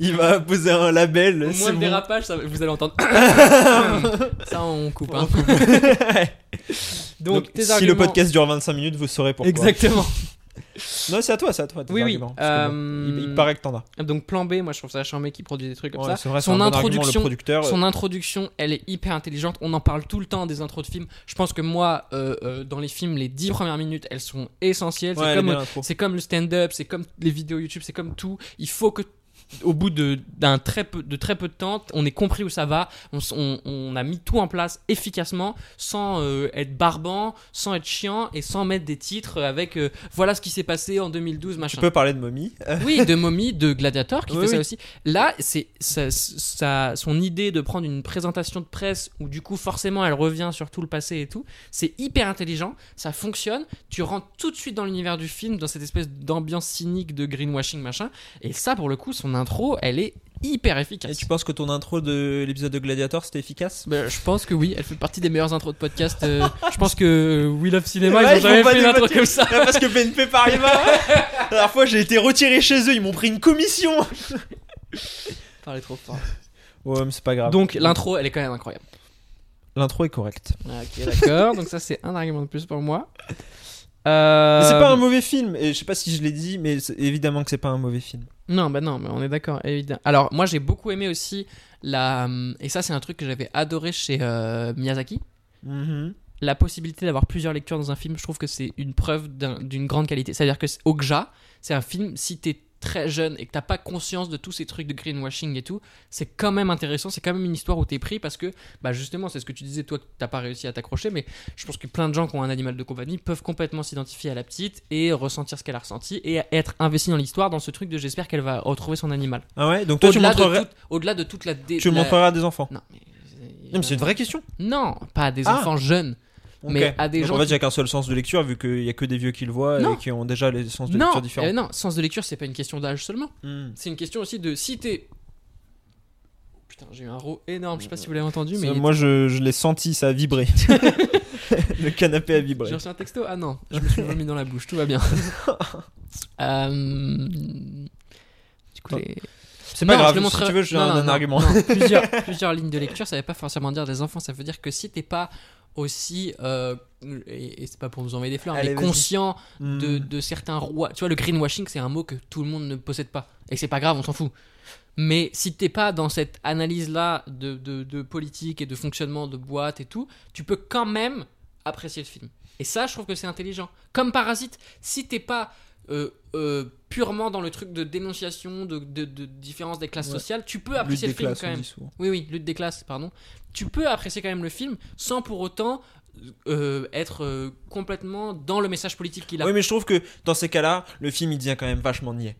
E: Il va poser un label.
F: Au moins le
E: bon.
F: dérapage, ça- vous allez entendre. ça, on coupe. hein. Donc,
E: Donc,
F: tes
E: si
F: arguments.
E: le podcast dure 25 minutes, vous saurez pourquoi.
F: Exactement.
E: Non, c'est à toi, c'est à toi.
F: Oui, oui. Euh,
E: il, il paraît que t'en as.
F: Donc plan B, moi je trouve ça charmé qui produit des trucs comme
E: Ouais,
F: ça.
E: vrai,
F: son
E: un bon argument,
F: introduction,
E: producteur.
F: son introduction, elle est hyper intelligente. On en parle tout le temps des intros de films. Je pense que moi, euh, euh, dans les films, les 10 premières minutes, elles sont essentielles.
E: Ouais,
F: c'est comme, comme le stand-up, c'est comme les vidéos YouTube, c'est comme tout. Il faut que au bout de, d'un très peu, de très peu de temps, on ait compris où ça va, on, s- on- on a mis tout en place efficacement, sans euh, être barbant, sans être chiant et sans mettre des titres avec euh, voilà ce qui s'est passé en 2012, machin.
E: Tu peux parler de momie. Euh,
F: Oui, de Mommy, de Gladiator qui
E: Oui,
F: fait ça aussi. Là, c'est ça, ça- son idée de prendre une présentation de presse où du coup forcément elle revient sur tout le passé et tout. C'est hyper intelligent, ça fonctionne. Tu rentres tout de suite dans l'univers du film, dans cette espèce d'ambiance cynique de greenwashing machin. Et ça, pour le coup, son intro, elle est hyper efficace.
E: Et tu penses que ton intro de l'épisode de Gladiator c'était efficace?
F: Bah, je pense que oui, elle fait partie des meilleures intros de podcast. euh, je pense que We Love Cinema,
E: Ouais,
F: ils ont jamais fait une intro comme ça.
E: Parce que BNP Paribas, la dernière fois j'ai été retiré chez eux, ils m'ont pris une commission.
F: Parler trop fort.
E: Ouais, mais c'est pas grave.
F: Donc l'intro, elle est quand même incroyable.
E: l'intro est correcte.
F: Ok, d'accord. Donc ça, c'est un argument de plus pour moi. Euh,
E: Mais c'est pas un mauvais film, et je sais pas si je l'ai dit, mais évidemment que c'est pas un mauvais film.
F: Non, bah non, mais on est d'accord, évidemment. Alors, moi, j'ai beaucoup aimé aussi la. Et ça, c'est un truc que j'avais adoré chez euh, Miyazaki.
E: Mhm.
F: La possibilité d'avoir plusieurs lectures dans un film, je trouve que c'est une preuve d'un- d'une grande qualité. C'est-à-dire que Okja, c'est un film, si t'es très jeune et que t'as pas conscience de tous ces trucs de greenwashing et tout, c'est quand même intéressant, c'est quand même une histoire où t'es pris parce que, bah justement, c'est ce que tu disais, toi, que t'as pas réussi à t'accrocher, mais je pense que plein de gens qui ont un animal de compagnie peuvent complètement s'identifier à la petite et ressentir ce qu'elle a ressenti et être investi dans l'histoire, dans ce truc de j'espère qu'elle va retrouver son animal.
E: Ah ouais Donc toi tu
F: de,
E: montrerais,
F: au-delà de toute la. dé-
E: tu
F: la-
E: montreras à des enfants.
F: Non, mais.
E: Non, mais c'est une vraie question.
F: Non, pas à des
E: Ah.
F: enfants jeunes. Mais
E: Ok.
F: à des
E: Donc,
F: gens
E: En fait, il y a qu'un seul sens de lecture, vu qu'il y a que des vieux qui le voient
F: Non.
E: et qui ont déjà les sens de
F: non,
E: lecture différents.
F: euh, non, sens de lecture, c'est pas une question d'âge seulement.
E: Hmm.
F: C'est une question aussi de si t'es. Putain, j'ai eu un row énorme, je sais pas si vous l'avez entendu, mais.
E: Moi, je, je l'ai senti, ça a vibré. le canapé a vibré.
F: J'ai reçu un texto Ah non, je me suis remis dans la bouche, tout va bien. Euh, Du coup, les.
E: C'est pas
F: Non,
E: grave,
F: je le
E: si
F: montrerai-
E: tu veux, j'ai un, un argument.
F: non, plusieurs, plusieurs lignes de lecture, ça veut pas forcément dire des enfants, ça veut dire que si t'es pas aussi. euh, et, et c'est pas pour nous envoyer des fleurs,
E: Allez,
F: mais conscient
E: Hmm.
F: de, de certains rois. Tu vois, le greenwashing, c'est un mot que tout le monde ne possède pas. Et c'est pas grave, on s'en fout. Mais si t'es pas dans cette analyse-là de, de, de politique et de fonctionnement de boîte et tout, tu peux quand même apprécier le film. Et ça, je trouve que c'est intelligent. Comme Parasite, si t'es pas euh, euh, purement dans le truc de dénonciation, de, de, de différence des classes
E: Ouais.
F: sociales, tu peux apprécier le film
E: classes,
F: quand même. Oui, oui, lutte des classes, pardon. Tu peux apprécier quand même le film sans pour autant euh, être euh, complètement dans le message politique qu'il a.
E: Oui, mais je trouve que dans ces cas-là, le film il devient quand même vachement niais.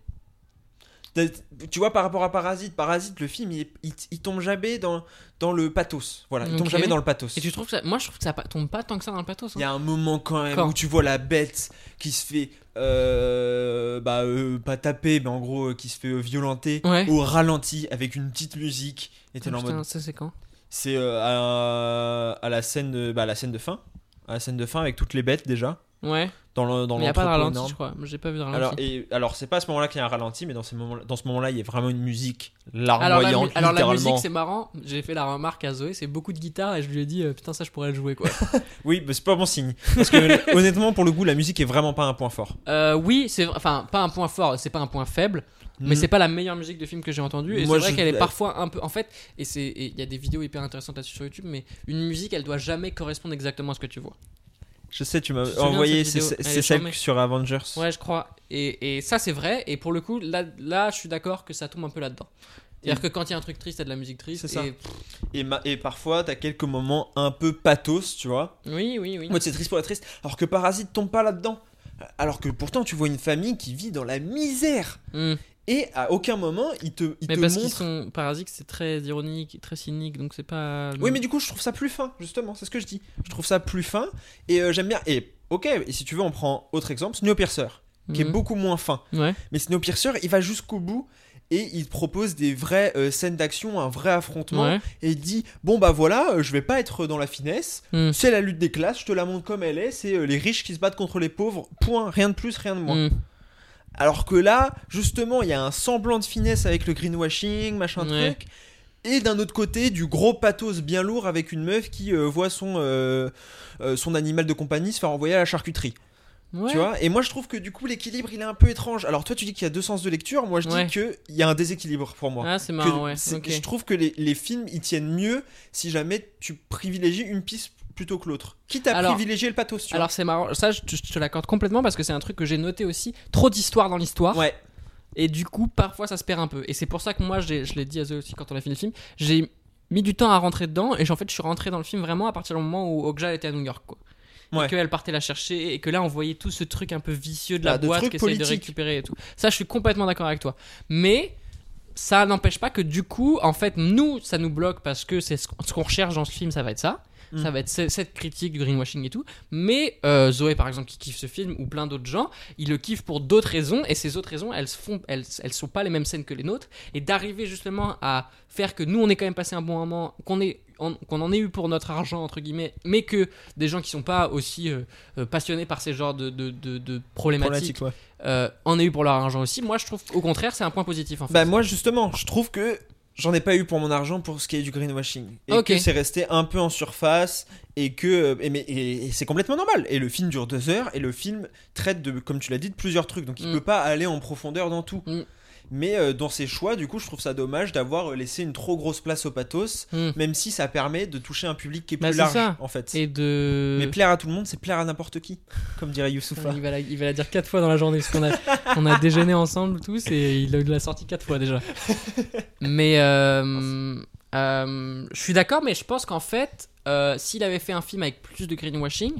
E: Tu vois, par rapport à Parasite, Parasite, le film il, il- il tombe jamais dans, dans le pathos. Voilà, il tombe jamais dans le pathos.
F: Et tu trouves que ça... Moi, je trouve que ça tombe pas tant que ça dans le pathos. hein.
E: Il y a un moment quand même
F: Quand
E: où tu vois la bête qui se fait euh, bah euh, pas taper mais en gros euh, qui se fait violenter
F: Ouais.
E: au ralenti avec une petite musique et
F: Oh,
E: en mode
F: ça c'est quand?
E: C'est à, à la scène de, bah, à la scène de fin à la scène de fin avec toutes les bêtes déjà
F: Ouais.
E: dans le dans
F: il y a pas de ralenti,
E: énorme.
F: je crois. J'ai pas vu de ralenti.
E: alors et alors c'est pas à ce moment-là qu'il y a un ralenti mais dans ces moments dans ce moment-là il y a vraiment une musique
F: Alors, la,
E: larmoyante
F: alors la musique c'est marrant, j'ai fait la remarque à Zoé, c'est beaucoup de guitare et je lui ai dit euh, putain ça je pourrais le jouer quoi.
E: oui mais c'est pas bon signe parce que honnêtement pour le coup la musique est vraiment pas un point fort
F: Euh, oui, c'est enfin pas un point fort, c'est pas un point faible, mais
E: Mhm.
F: c'est pas la meilleure musique de film que j'ai entendue. Et c'est vrai
E: je-
F: qu'elle est parfois un peu. En fait, et il y a des vidéos hyper intéressantes là-dessus sur YouTube, mais une musique elle doit jamais correspondre exactement à ce que tu vois.
E: Je sais, tu m'as envoyé, c'est celle sur Avengers.
F: Ouais, je crois. Et, et ça c'est vrai. Et pour le coup, là, là je suis d'accord que ça tombe un peu là-dedans. C'est-à-dire que quand il y a un truc triste, t'as de la musique triste.
E: C'est ça.
F: et-
E: Et, ma- et parfois, t'as quelques moments un peu pathos, tu vois.
F: Oui, oui, oui.
E: Mode, c'est triste pour être triste. Alors que Parasite tombe pas là-dedans. Alors que pourtant, tu vois une famille qui vit dans la misère.
F: Hmm.
E: Et à aucun moment, il te, il
F: Mais
E: te
F: parce
E: montre.
F: sont parasites, c'est très ironique, très cynique, donc c'est pas.
E: Oui, mais du coup, je trouve ça plus fin, justement. C'est ce que je dis. Je trouve ça plus fin. Et euh, j'aime bien. Et ok, et si tu veux, on prend autre exemple Snowpiercer, qui est
F: Mhm.
E: beaucoup moins fin.
F: Ouais.
E: Mais Snowpiercer, il va jusqu'au bout. Et il propose des vraies euh, scènes d'action, un vrai affrontement.
F: Ouais.
E: et il dit bon bah voilà euh, je vais pas être dans la finesse
F: Hmm.
E: c'est la lutte des classes je te la montre comme elle est c'est euh, les riches qui se battent contre les pauvres point rien de plus rien de moins
F: Hmm.
E: Alors que là justement il y a un semblant de finesse avec le greenwashing machin
F: Ouais.
E: truc et d'un autre côté du gros pathos bien lourd avec une meuf qui euh, voit son euh, euh, son animal de compagnie se faire envoyer à la charcuterie
F: Ouais.
E: tu vois? Et moi je trouve que du coup l'équilibre il est un peu étrange alors toi tu dis qu'il y a deux sens de lecture moi je
F: Ouais.
E: dis que il y a un déséquilibre pour moi
F: Ah, c'est
E: que
F: marrant, ouais.
E: c'est-
F: ok.
E: Je trouve que les, les films ils tiennent mieux si jamais tu privilégies une piste plutôt que l'autre. Quitte à
F: Alors-
E: privilégier le pathos, tu
F: Alors c'est marrant, ça je, te- je te l'accorde complètement parce que c'est un truc que j'ai noté aussi. Trop d'histoire dans l'histoire.
E: Ouais.
F: Et du coup, parfois ça se perd un peu. Et c'est pour ça que moi, je l'ai dit à Zoé aussi quand on a fini le film, j'ai mis du temps à rentrer dedans. Et en fait, je suis rentré dans le film vraiment à partir du moment où Okja était à New York. Quoi.
E: Ouais.
F: Et qu'elle partait la chercher et que là on voyait tout ce truc un peu vicieux de la
E: Ah, de
F: boîte qui essaye de récupérer et tout. Ça, je suis complètement d'accord avec toi. Mais ça n'empêche pas que du coup, en fait, nous, ça nous bloque parce que c'est ce qu'on ce qu'on recherche dans ce film, ça va être ça.
E: Mm.
F: ça va être ce- cette critique du greenwashing et tout. Mais euh, Zoé, par exemple, qui kiffe ce film, ou plein d'autres gens, ils le kiffent pour d'autres raisons, et ces autres raisons, elles, font, elles, elles sont pas les mêmes scènes que les nôtres. Et d'arriver justement à faire que nous, on ait quand même passé un bon moment, qu'on en- qu'on en ait eu pour notre argent entre guillemets, mais que des gens qui sont pas aussi euh, euh, passionnés par ces genres de, de, de- de problématiques
E: ouais.
F: euh, en aient eu pour leur argent aussi. Moi, je trouve au contraire, c'est un point positif en fait.
E: Bah moi justement, je trouve que j'en ai pas eu pour mon argent pour ce qui est du greenwashing et que c'est resté un peu en surface et que et, mais- et- et c'est complètement normal. Et le film dure deux heures et le film traite de comme tu l'as dit de plusieurs trucs donc il
F: Mm.
E: peut pas aller en profondeur dans tout.
F: Mm.
E: Mais euh, dans ses choix, du coup, je trouve ça dommage d'avoir euh, laissé une trop grosse place au pathos,
F: Mm.
E: même si ça permet de toucher un public qui est
F: Bah,
E: plus large,
F: ça.
E: en fait.
F: Et de.
E: Mais plaire à tout le monde, c'est plaire à n'importe qui, comme dirait Youssoufa.
F: il, va la, il va la dire quatre fois dans la journée parce qu'on a, on a déjeuné ensemble tous et il l'a sorti quatre fois déjà. Mais euh, euh, je suis d'accord, mais je pense qu'en fait, s'il avait fait un film avec plus de greenwashing,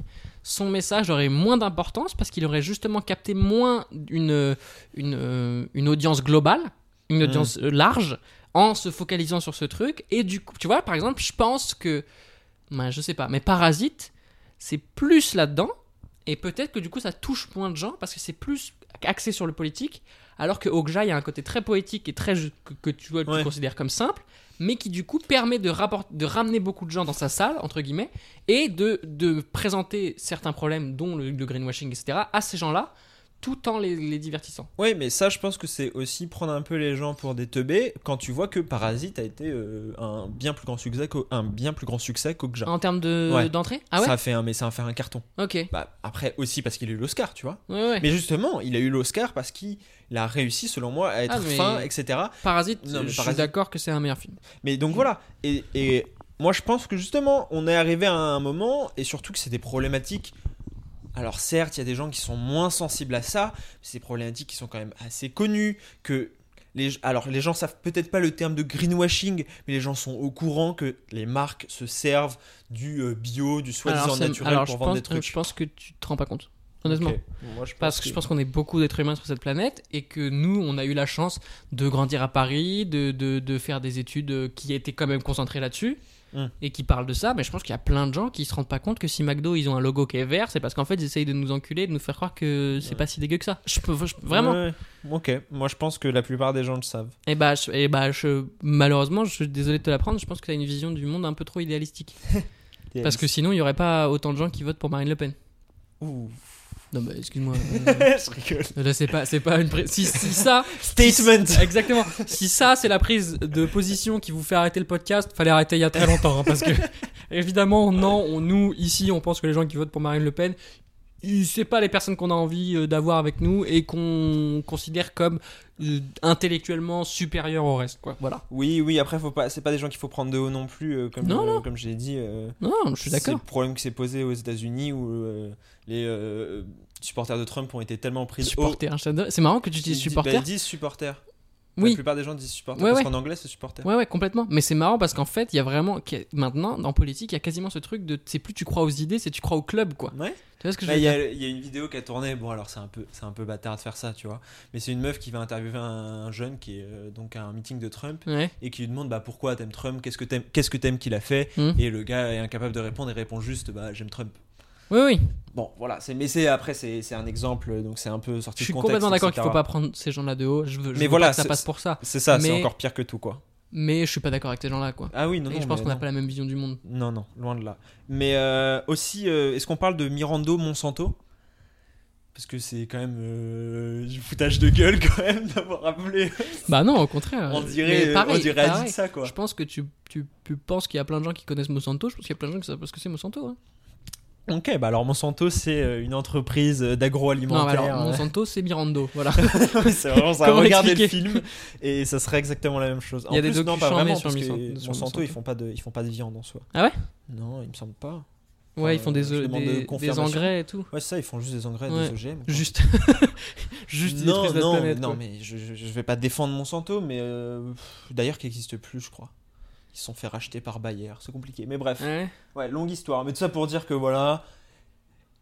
F: son message aurait moins d'importance parce qu'il aurait justement capté moins une, une, euh, une audience globale, une audience euh, large, en se focalisant sur ce truc. Et du coup, tu vois, par exemple, je pense que, ben, je sais pas, mais Parasite, c'est plus là-dedans. Et peut-être que du coup, ça touche moins de gens parce que c'est plus axé sur le politique. Alors que Okja, il y a un côté très poétique et très que, que tu, vois, tu
E: Ouais.
F: considères comme simple, mais qui du coup permet de, ramener beaucoup de gens dans sa salle, entre guillemets, et de, présenter certains problèmes, dont le, le greenwashing, etc., à ces gens-là, tout en les, les divertissant.
E: Oui, mais ça, je pense que c'est aussi prendre un peu les gens pour des teubés quand tu vois que Parasite a été euh, un bien plus grand succès qu'au- un bien plus grand succès qu'Okja.
F: En termes de-
E: Ouais.
F: d'entrée? Ah ouais?
E: Ça a fait un, mais ça a fait un carton.
F: Ok.
E: Bah, après aussi parce qu'il a eu l'Oscar, tu vois.
F: Ouais, ouais.
E: Mais justement, il a eu l'Oscar parce qu'il a réussi, selon moi, à être
F: Ah,
E: fin, etc.
F: Parasite,
E: Non, mais
F: je suis
E: Parasite-
F: d'accord que c'est un meilleur film.
E: Mais donc voilà. Et, et moi, je pense que justement, on est arrivé à un moment, et surtout que c'est des problématiques. Alors certes, il y a des gens qui sont moins sensibles à ça, mais c'est des problématiques qui sont quand même assez connues, que les, alors les gens savent peut-être pas le terme de greenwashing, mais les gens sont au courant que les marques se servent du euh, bio, du soi-disant
F: c'est-
E: naturel
F: alors,
E: pour
F: je
E: vendre
F: pense,
E: des trucs.
F: je pense que tu te rends pas compte. Honnêtement.
E: Ok. Moi, je pense
F: Parce que je pense qu'on est beaucoup d'êtres humains sur cette planète et que nous, on a eu la chance de grandir à Paris, de, de, de faire des études euh, qui étaient quand même concentrées là-dessus
E: Mm.
F: et qui parlent de ça. Mais je pense qu'il y a plein de gens qui se rendent pas compte que si McDo ils ont un logo qui est vert, c'est parce qu'en fait ils essayent de nous enculer, de nous faire croire que c'est
E: Ouais.
F: pas si dégueu que ça. Je peux je- vraiment.
E: Ouais. Ok, moi je pense que la plupart des gens le savent.
F: Et bah, je, et bah je- malheureusement, je suis désolé de te l'apprendre, je pense que tu as une vision du monde un peu trop idéalistique. Parce que sinon, il y aurait pas autant de gens qui votent pour Marine Le Pen.
E: Ouh.
F: Non, bah excuse-moi. euh,
E: je rigole.
F: Là, c'est pas, c'est pas une. pré- Si, si ça.
E: Statement.
F: si- exactement. Si ça, c'est la prise de position qui vous fait arrêter le podcast, fallait arrêter il y a très longtemps. hein, parce que, évidemment, non, on, nous, ici, on pense que les gens qui votent pour Marine Le Pen, c'est pas les personnes qu'on a envie euh, d'avoir avec nous et qu'on considère comme euh, intellectuellement supérieurs au reste, quoi. Voilà.
E: Oui, oui, après, faut pas, c'est pas des gens qu'il faut prendre de haut non plus, euh, comme,
F: Non,
E: euh,
F: non.
E: comme je l'ai dit. euh,
F: Non, je suis
E: C'est
F: d'accord.
E: le problème qui s'est posé aux États-Unis où euh, les euh, supporters de Trump ont été tellement pris
F: Supporter, un shadow. C'est marrant que tu
E: disent-
F: supporter.
E: bah, ils disent supporter. La
F: oui.
E: plupart des gens disent supporter
F: Ouais,
E: parce
F: ouais.
E: qu'en anglais c'est supporter.
F: Ouais, ouais, complètement. Mais c'est marrant parce qu'en fait, il y a vraiment. Maintenant, en politique, il y a quasiment ce truc de. C'est plus tu crois aux idées, c'est tu crois au club, quoi.
E: Ouais.
F: Tu vois ce que je
E: Bah,
F: veux dire
E: il y a une vidéo qui a tourné. Bon, alors c'est un peu, c'est un peu bâtard de faire ça, tu vois. Mais c'est une meuf qui va interviewer un, un jeune qui est euh, donc à un meeting de Trump
F: Ouais.
E: et qui lui demande bah pourquoi t'aimes Trump, qu'est-ce que t'aimes, qu'est-ce que t'aimes qu'il a fait?
F: Hmm.
E: Et le gars est incapable de répondre et répond juste bah j'aime Trump.
F: Oui, oui.
E: Bon, voilà. C'est, mais c'est après c'est, c'est un exemple donc c'est un peu sorti
F: Je suis
E: de contexte.
F: complètement d'accord qu'il faut pas prendre ces gens-là de haut. Je veux, je
E: Mais
F: veux
E: voilà,
F: pas que ça
E: c'est-
F: passe pour ça.
E: C'est ça, c'est
F: Mais-
E: encore pire que tout quoi.
F: Mais je suis pas d'accord avec ces gens-là, quoi.
E: Ah oui, non,
F: Et
E: non.
F: je pense qu'on n'a pas la même vision du monde.
E: Non, non, loin de là. Mais euh, aussi, euh, est-ce qu'on parle de Mirando Monsanto? Parce que c'est quand même euh, du foutage de gueule quand même d'avoir rappelé.
F: Bah non, au contraire.
E: on dirait,
F: pareil,
E: on dirait
F: pareil.
E: Ça quoi.
F: Je pense que tu, tu, tu penses qu'il y a plein de gens qui connaissent Monsanto. Je pense qu'il y a plein de gens qui savent pas ce que c'est Monsanto. Hein.
E: Ok, bah alors Monsanto c'est euh, une entreprise
F: Non, mais
E: d'agroalimentaire.
F: alors, Monsanto, c'est Mirando. Voilà.
E: c'est vraiment ça. Regardez le film et ça serait exactement la même chose.
F: Il y a
E: En
F: des
E: plus, non, pas vraiment
F: sur
E: parce que
F: Monsanto- sur
E: Monsanto, ils font pas de, ils font pas de viande en soi.
F: Ah ouais?
E: Non, il me semble pas.
F: Ouais, ils font des, euh, des, engrais et tout.
E: Ouais, ça, ils font juste des engrais,
F: Ouais.
E: des OGM.
F: Juste. Juste,
E: non, non,
F: planète,
E: non, mais je, je, je vais pas défendre Monsanto, mais euh, d'ailleurs qui n'existe plus, je crois. Ils se sont fait racheter par Bayer, c'est compliqué. Mais bref,
F: Ouais.
E: ouais, longue histoire. Mais tout ça pour dire que voilà,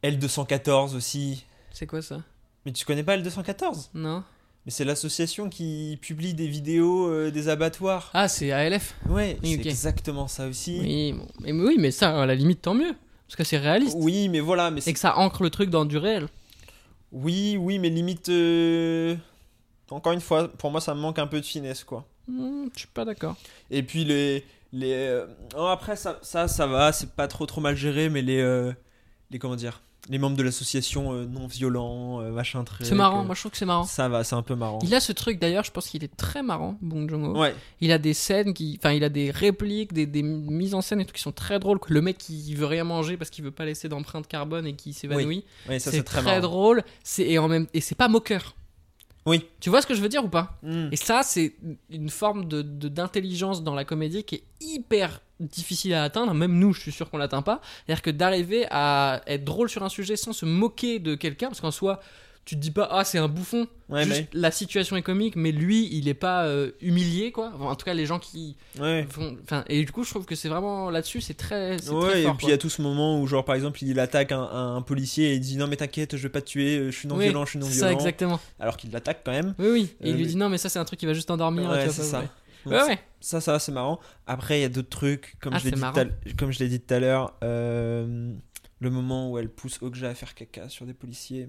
E: L214 aussi.
F: C'est quoi ça?
E: Mais tu connais pas L214
F: Non
E: Mais c'est l'association qui publie des vidéos euh, des abattoirs.
F: Ah, c'est ALF
E: Ouais,
F: Oui,
E: c'est exactement ça aussi.
F: Oui, bon. mais, oui, mais ça, à la limite, tant mieux. Parce que c'est réaliste.
E: Oui, mais voilà, mais
F: Et
E: c'est-
F: que ça ancre le truc dans du réel.
E: oui, oui, mais limite. euh, Encore une fois, pour moi, ça me manque un peu de finesse, quoi.
F: Hmm, je suis pas d'accord.
E: Et puis les. les euh, oh, après, ça, ça, ça va, c'est pas trop trop mal géré, mais les. euh, les comment dire Les membres de l'association euh, non violents, euh, machin très.
F: C'est marrant, moi je trouve que c'est marrant.
E: Ça va, c'est un peu marrant.
F: Il a ce truc d'ailleurs, je pense qu'il est très marrant, Bong Joon-ho.
E: Ouais,
F: Il a des scènes qui. Enfin, il a des répliques, des, des mises en scène et tout qui sont très drôles. Que le mec qui veut rien manger parce qu'il veut pas laisser d'empreinte carbone et qui s'évanouit.
E: ça
F: c'est
E: très,
F: très, drôle. C'est, et, en même, et c'est pas moqueur.
E: Oui.
F: Tu vois ce que je veux dire ou pas
E: Mm.
F: Et ça, c'est une forme de, de- d'intelligence dans la comédie qui est hyper difficile à atteindre. Même nous, je suis sûr qu'on l'atteint pas. C'est-à-dire que d'arriver à être drôle sur un sujet sans se moquer de quelqu'un, parce qu'en soi, tu te dis pas, ah, c'est un bouffon.
E: Ouais,
F: Juste la situation est comique, mais lui, il est pas euh, humilié, quoi. Enfin, en tout cas, les gens qui
E: ouais.
F: font. Enfin, et du coup, je trouve que c'est vraiment là-dessus, c'est très.
E: Ouais,
F: très
E: et puis il y a tout ce moment où, genre, par exemple, il attaque un, policier et il dit non, mais t'inquiète, je vais pas te tuer, euh, je suis non
F: Oui,
E: violent, je suis non violent.
F: ça, exactement.
E: Alors qu'il l'attaque quand même.
F: Oui, oui. Et
E: Euh,
F: il lui
E: mais-
F: dit non, mais ça, c'est un truc qui va juste t'endormir.
E: Ouais, c'est ça.
F: ouais.
E: Donc,
F: Ouais, ouais.
E: Ça, ça, c'est marrant. Après, il y a d'autres trucs, comme
F: Ah,
E: je dit, comme je l'ai dit tout à l'heure, euh, le moment où elle pousse Okja à faire caca sur des policiers.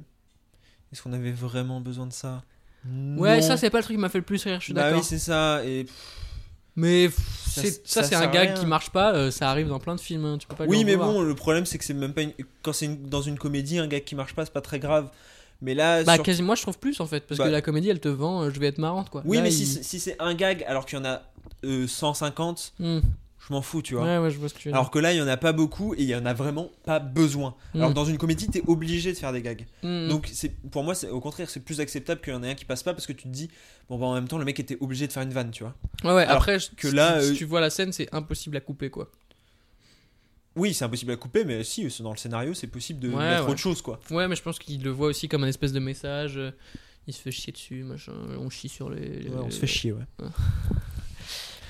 E: Est-ce qu'on avait vraiment besoin de ça?
F: Ouais,
E: Non.
F: ça, c'est pas le truc qui m'a fait le plus rire, je suis
E: Bah
F: d'accord.
E: oui, c'est ça. Et
F: Mais pff,
E: Ça-
F: c'est-
E: ça
F: ça, c'est
E: sert
F: un
E: à
F: gag
E: rien.
F: qui marche pas, euh, ça arrive dans plein de films, hein, tu peux pas lui
E: oui,
F: en
E: mais
F: vouloir.
E: bon, le problème, c'est que c'est même pas une... quand c'est une- dans une comédie, un gag qui marche pas, c'est pas très grave. Mais là,
F: Bah,
E: sur-
F: quasi, moi je trouve plus en fait, parce
E: Bah-
F: que la comédie elle te vend, euh, je vais être marrante quoi.
E: oui,
F: Là,
E: mais
F: il-
E: si, c'est- si c'est un gag alors qu'il y en a euh, 150,
F: Hmm.
E: Je m'en fous, tu vois.
F: Ouais, ouais, je vois ce que tu veux.
E: Alors que là, il y en a pas beaucoup et il y en a vraiment pas besoin. Alors
F: Mm.
E: dans une comédie, t'es obligé de faire des gags.
F: Hmm.
E: Donc c'est pour moi, c'est au contraire, c'est plus acceptable qu'il y en ait un qui passe pas parce que tu te dis bon bah en même temps le mec était obligé de faire une vanne, tu vois.
F: ouais, ouais,
E: alors
F: après, je-
E: que
F: si,
E: là,
F: tu, si
E: euh,
F: tu vois la scène, c'est impossible à couper quoi.
E: Oui, c'est impossible à couper, mais si dans le scénario, c'est possible de
F: Ouais,
E: mettre
F: ouais.
E: autre chose quoi.
F: Ouais, mais je pense qu'il le voit aussi comme un espèce de message. euh, Il se fait chier dessus, machin, on chie sur les.
E: Ouais, on se fait chier, ouais.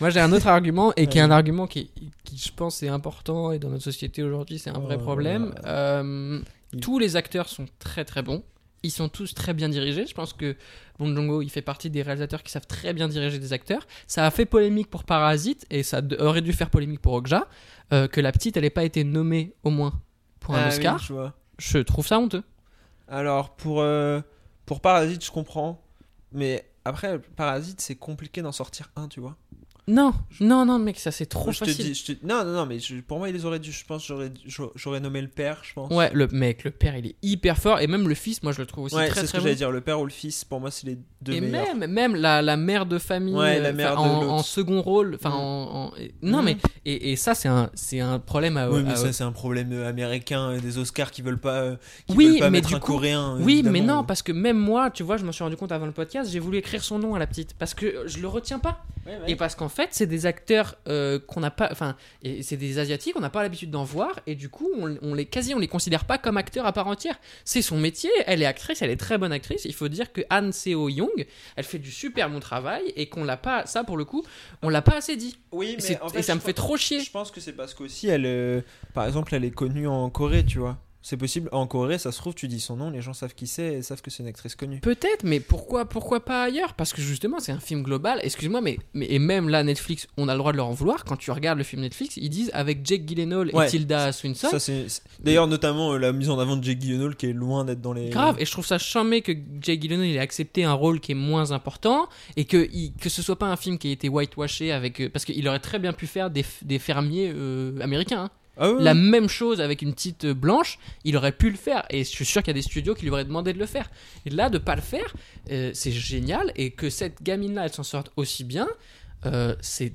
F: Moi j'ai un autre argument et qui est un argument qui, qui je pense est important et dans notre société aujourd'hui c'est un vrai
E: Oh
F: problème. Euh, tous les acteurs sont très très bons. Ils sont tous très bien dirigés. Je pense que Bong Joon-ho il fait partie des réalisateurs qui savent très bien diriger des acteurs. Ça a fait polémique pour Parasite et ça aurait dû faire polémique pour Okja euh, que la petite elle ait pas été nommée au moins pour un
E: Ah oui,
F: Oscar.
E: vois.
F: Je trouve ça honteux.
E: Alors pour euh, pour Parasite, je comprends, mais après Parasite, c'est compliqué d'en sortir un, tu vois.
F: Non, non, non, mec, ça c'est trop
E: je te
F: facile.
E: dis, je te- non, non, non, mais je- pour moi, ils auraient dû. Je pense, j'aurais, nommé le père, je pense.
F: Ouais, le mec, le père, il est hyper fort et même le fils, moi je le trouve aussi
E: Ouais,
F: très
E: c'est ce
F: très
E: que
F: bon.
E: j'allais dire. Le père ou le fils, pour moi, c'est les deux
F: et
E: meilleurs.
F: même, même la, la mère de famille
E: Ouais, la mère
F: enfin,
E: de
F: en, second rôle, enfin
E: Mm.
F: en, en- et- non mais et, et ça c'est un c'est un problème à,
E: Oui, mais
F: à-
E: ça, c'est un problème euh, américain euh, des Oscars qui veulent pas, euh, qui
F: Oui,
E: veulent pas
F: mais
E: mettre
F: du
E: un
F: coup-
E: coréen.
F: oui mais non parce que même moi tu vois je me suis rendu compte avant le podcast j'ai voulu écrire son nom à la petite parce que je le retiens pas
E: ouais.
F: et parce qu'en fait c'est des acteurs euh, qu'on n'a pas enfin c'est des asiatiques on n'a pas l'habitude d'en voir et du coup on, on les quasi on les considère pas comme acteurs à part entière. C'est son métier elle est actrice elle est très bonne actrice. Il faut dire que Han Seo Young elle fait du super bon travail et qu'on l'a pas ça pour le coup on l'a pas assez dit.
E: Oui, mais en
F: et ça me fait trop chier.
E: Je pense que c'est parce qu'aussi, elle, euh, par exemple, elle est connue en Corée, tu vois. C'est possible. En Corée, ça se trouve, tu dis son nom, les gens savent qui c'est et savent que c'est une actrice connue.
F: Peut-être, mais pourquoi, pourquoi pas ailleurs? Parce que justement, c'est un film global. Excuse-moi, mais, mais et même là, Netflix, on a le droit de leur en vouloir. Quand tu regardes le film Netflix, ils disent avec Jake Gyllenhaal et
E: Ouais,
F: Tilda Swinton.
E: Ça, c'est... c'est- D'ailleurs, notamment euh, la mise en avant de Jake Gyllenhaal qui est loin d'être dans les.
F: Grave, et je trouve ça charmé que Jake Gyllenhaal ait accepté un rôle qui est moins important et que, il- que ce soit pas un film qui a été whitewashé avec. euh, parce qu'il aurait très bien pu faire des fermiers euh, américains. hein.
E: Ah
F: La même chose avec une petite blanche, il aurait pu le faire. Et je suis sûr qu'il y a des studios qui lui auraient demandé de le faire. Et là, de pas le faire, euh, c'est génial. Et que cette gamine-là, elle s'en sorte aussi bien, euh, c'est.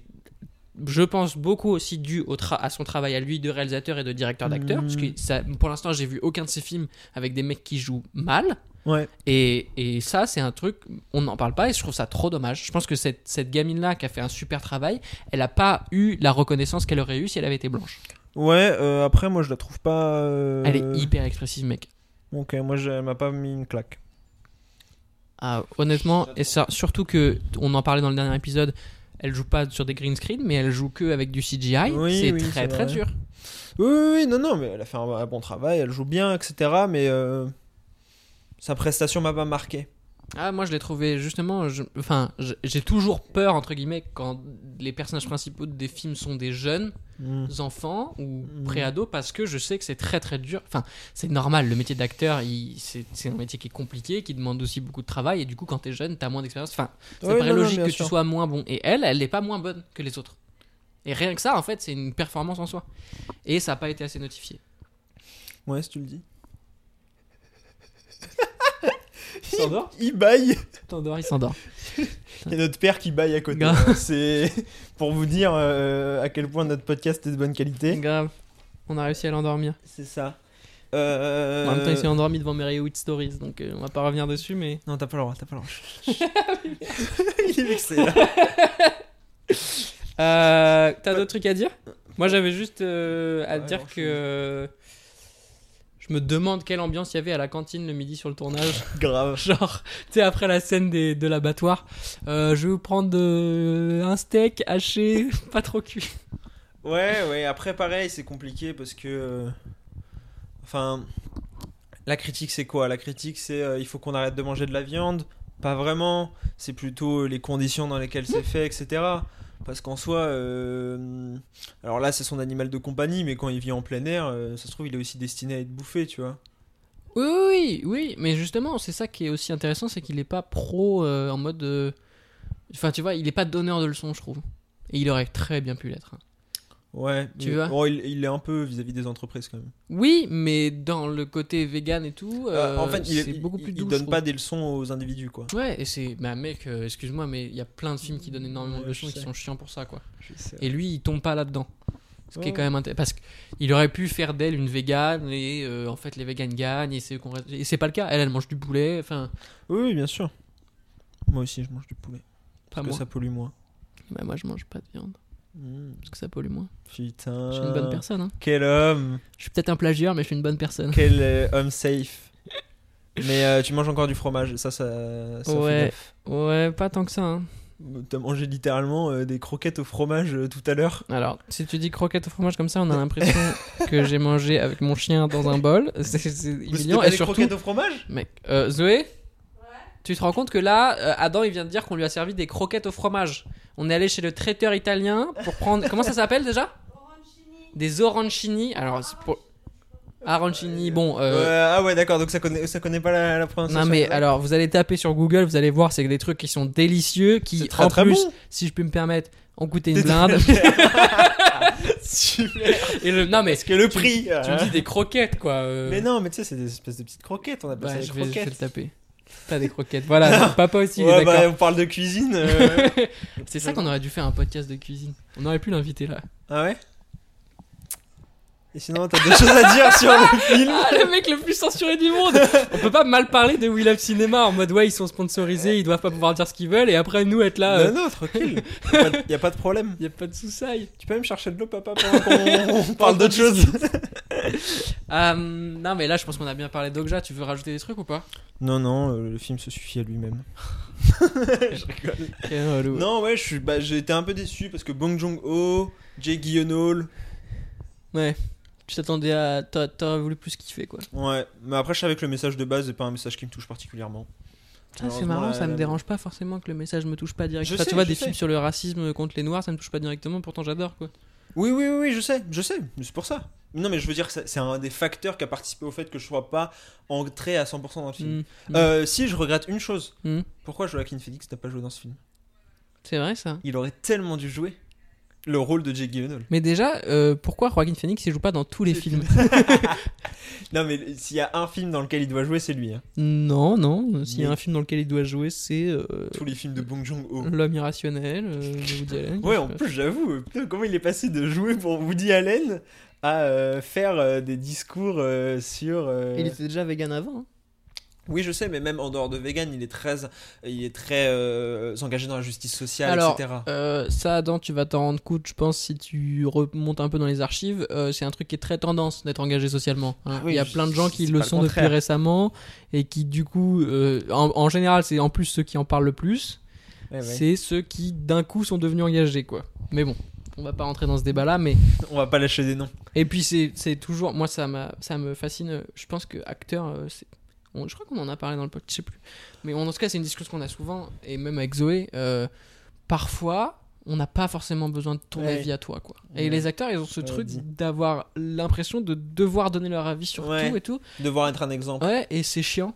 F: Je pense beaucoup aussi dû au tra- à son travail à lui de réalisateur et de directeur d'acteur. Parce que
E: Mm.
F: ça, pour l'instant, j'ai vu aucun de ses films avec des mecs qui jouent mal.
E: Ouais.
F: Et, et ça, c'est un truc, on n'en parle pas et je trouve ça trop dommage. Je pense que cette, cette gamine-là qui a fait un super travail, elle n'a pas eu la reconnaissance qu'elle aurait eue si elle avait été blanche.
E: Ouais, euh, après, moi, je la trouve pas. euh,
F: Elle est hyper expressive, mec.
E: Ok, moi, je- elle m'a pas mis une claque.
F: Ah, honnêtement, et ça, surtout que on en parlait dans le dernier épisode, elle joue pas sur des green screen, mais elle joue que avec du CGI.
E: Oui,
F: c'est
E: oui,
F: très
E: c'est
F: très
E: vrai.
F: dur.
E: Oui, oui, oui, non, non, mais elle a fait un, un bon travail, elle joue bien, etc. Mais euh, sa prestation m'a pas marqué.
F: Ah, moi je l'ai trouvé justement. je- Enfin, j'ai toujours peur, entre guillemets, quand les personnages principaux des films sont des jeunes
E: Mm.
F: enfants ou
E: Mhm.
F: pré-ados parce que je sais que c'est très très dur. Enfin, c'est normal, le métier d'acteur, il- c'est un métier qui est compliqué, qui demande aussi beaucoup de travail et du coup, quand t'es jeune, t'as moins d'expérience. Enfin, ça
E: Ouais,
F: paraît
E: non, non,
F: logique que
E: sûr.
F: tu sois moins bon. Et elle, elle n'est pas moins bonne que les autres. Et rien que ça, en fait, c'est une performance en soi. Et ça n'a pas été assez notifié.
E: Ouais, si tu le dis.
F: Il s'endort
E: Il baille.
F: T'endors, il s'endort.
E: Il y a notre père qui baille à côté.
F: Grave.
E: C'est pour vous dire euh, à quel point notre podcast est de bonne qualité.
F: Grave. On a réussi à l'endormir.
E: C'est ça. Euh...
F: En même temps, il s'est endormi devant Mary Wheat Stories, donc euh, on va pas revenir dessus, mais.
E: Non, t'as pas le droit, t'as pas le droit. il est vexé là.
F: Euh, T'as d'autres trucs à dire? Moi, j'avais juste euh, à
E: Ouais,
F: dire que. Je me demande quelle ambiance il y avait à la cantine le midi sur le tournage.
E: Grave.
F: Genre, tu sais, après la scène des, de l'abattoir, euh, je vais vous prendre euh, un steak haché, pas trop cuit.
E: Ouais, ouais, après pareil, c'est compliqué parce que. euh, Enfin. La critique, c'est quoi? La critique, c'est euh, il faut qu'on arrête de manger de la viande. Pas vraiment. C'est plutôt les conditions dans lesquelles c'est fait, etc. Parce qu'en soi. euh, Alors là, c'est son animal de compagnie, mais quand il vit en plein air, euh, ça se trouve, il est aussi destiné à être bouffé, tu vois.
F: Oui, oui, oui, mais justement, c'est ça qui est aussi intéressant, c'est qu'il est pas pro euh, en mode. Enfin, tu vois, il est pas donneur de leçons, je trouve. Et il aurait très bien pu l'être.
E: Ouais.
F: Tu
E: mais-
F: vois
E: bon, il, il est un peu vis-à-vis des entreprises quand même.
F: Oui, mais dans le côté vegan et tout,
E: Euh, en
F: euh,
E: fait, il, il-
F: beaucoup plus
E: il
F: doux. je
E: donne pas des leçons aux individus, quoi.
F: Ouais, et c'est. Bah, mec, euh, excuse-moi, mais il y a plein de films qui donnent énormément de leçons et qui sont chiants pour ça, quoi. Et lui, il tombe pas là-dedans. Ce qui est quand même intéressant. Parce qu'il aurait pu faire d'elle une végane et en fait, les véganes gagnent et c'est Et c'est pas le cas. Elle, elle mange du poulet. Enfin,
E: Oui, bien sûr. Moi aussi, je mange du poulet.
F: pas
E: Parce que ça pollue moins.
F: Bah, moi, je mange pas de viande.
E: Mmh,
F: Parce que ça pollue moins.
E: putain.
F: Je suis une bonne personne, hein.
E: Quel homme.
F: Je suis peut-être un plagieur, mais je suis une bonne personne.
E: Quel euh, homme safe. Mais euh, tu manges encore du fromage. Ça, ça, ça
F: Ouais.
E: fait.
F: Ouais, pas tant que ça, hein.
E: T'as mangé littéralement euh, des croquettes au fromage euh, tout à l'heure.
F: Alors, si tu dis croquette au fromage comme ça, on a l'impression que j'ai mangé avec mon chien dans un bol. C'est humiliant.
E: pas
F: Et
E: des
F: surtout,
E: croquettes au fromage?
F: Mec, euh, Zoé? Tu te rends compte que là, euh, Adam, il vient de dire qu'on lui a servi des croquettes au fromage. On est allé chez le traiteur italien pour prendre. Comment ça s'appelle déjà? Des orancini. Alors, c'est pour. Arancini, bon. euh,
E: Ouais, Ah ouais, d'accord. Donc ça connaît, ça connaît pas la, la prononciation.
F: Non mais alors vous allez taper sur Google, vous allez voir c'est des trucs qui sont délicieux, qui
E: très,
F: en
E: très
F: plus,
E: bon.
F: si je peux me permettre, ont coûté une blinde.
E: Super.
F: Et le non mais
E: Parce que le
F: tu-
E: prix.
F: tu me
E: hein.
F: dis des croquettes quoi. euh.
E: Mais non, mais tu sais, c'est des espèces de petites croquettes. On appelle
F: Bah,
E: ça des
F: je, vais, je vais
E: croquettes.
F: le taper. Pas des croquettes. Voilà, papa aussi, il est
E: bah, on parle de cuisine. euh.
F: C'est ça qu'on aurait dû faire un podcast de cuisine. On aurait pu l'inviter là.
E: ah ouais? Et sinon, t'as des choses à dire sur le film
F: Ah, le mec le plus censuré du monde On peut pas mal parler de We Love Cinema en mode ouais, ils sont sponsorisés, ils doivent pas pouvoir dire ce qu'ils veulent et après nous être là. euh,
E: Non, non, tranquille. Y a pas de- y a pas de problème.
F: y a pas de sous-saille.
E: Tu peux même chercher de l'eau, papa, pendant qu'on on parle d'autre chose.
F: Euh, non, mais là, je pense qu'on a bien parlé d'Okja. Tu veux rajouter des trucs ou pas?
E: Non, non, euh, le film se suffit à lui-même. je rigole. Non, ouais, je suis, bah, été un peu déçu parce que Bong Joon-ho, Jake Gyllenhaal,
F: Ouais. Tu t'attendais à. t'a- T'aurais voulu plus kiffer quoi.
E: ouais. Mais après, je savais que le message de base n'est pas un message qui me touche particulièrement.
F: Ah, c'est marrant, ça me dérange pas forcément que le message me touche pas directement. Enfin, tu vois, des
E: sais.
F: films sur le racisme contre les noirs, ça me touche pas directement, pourtant j'adore quoi.
E: Oui, oui, oui, oui, je sais, je sais, mais c'est pour ça. Non, mais je veux dire que c'est- un des facteurs qui a participé au fait que je sois pas entré à 100% dans le film.
F: Mm.
E: Euh, si, je regrette une chose.
F: Mm.
E: Pourquoi Joaquin Phoenix n'a pas joué dans ce film?
F: C'est vrai ça.
E: Il aurait tellement dû jouer le rôle de Jake Gyllenhaal.
F: Mais déjà, euh, pourquoi Joaquin Phoenix il joue pas dans tous les films
E: Non, mais s'il y a un film dans lequel il doit jouer, c'est lui. hein.
F: Non, non. S'il y a
E: Mais-
F: un film dans lequel il doit jouer, c'est euh,
E: Tous les films de Bong Joon-ho.
F: L'homme irrationnel euh, de Woody Allen.
E: Ouais, en plus, j'avoue, euh, putain, comment il est passé de jouer pour Woody Allen à euh, faire euh, des discours euh, sur. euh,
F: Il était déjà vegan avant. hein.
E: Oui, je sais, mais même en dehors de vegan, il est très, il est très euh, engagé dans la justice sociale,
F: Alors,
E: etc.
F: Euh, ça, Adam, tu vas t'en rendre compte, je pense, si tu remontes un peu dans les archives. euh, c'est un truc qui est très tendance d'être engagé socialement. hein.
E: Ah oui,
F: Il y a plein de gens qui le sont depuis récemment et qui, du coup, en, en général, c'est en plus ceux qui en parlent le plus.
E: Ouais, ouais.
F: C'est ceux qui, d'un coup, sont devenus engagés, quoi. Mais bon, on va pas rentrer dans ce débat-là, mais.
E: On va pas lâcher des noms.
F: Et puis, c'est toujours. Moi, ça, ça me fascine. Je pense que acteur, c'est on- je crois qu'on en a parlé dans le podcast, je sais plus. Mais en tout cas, c'est une discussion qu'on a souvent, et même avec Zoé. euh, parfois, on n'a pas forcément besoin de ton
E: Ouais.
F: avis à toi, quoi. Et les acteurs, ils ont ce
E: Ouais,
F: truc d'avoir l'impression de devoir donner leur avis sur tout et tout.
E: Devoir être un exemple.
F: Ouais, et c'est chiant.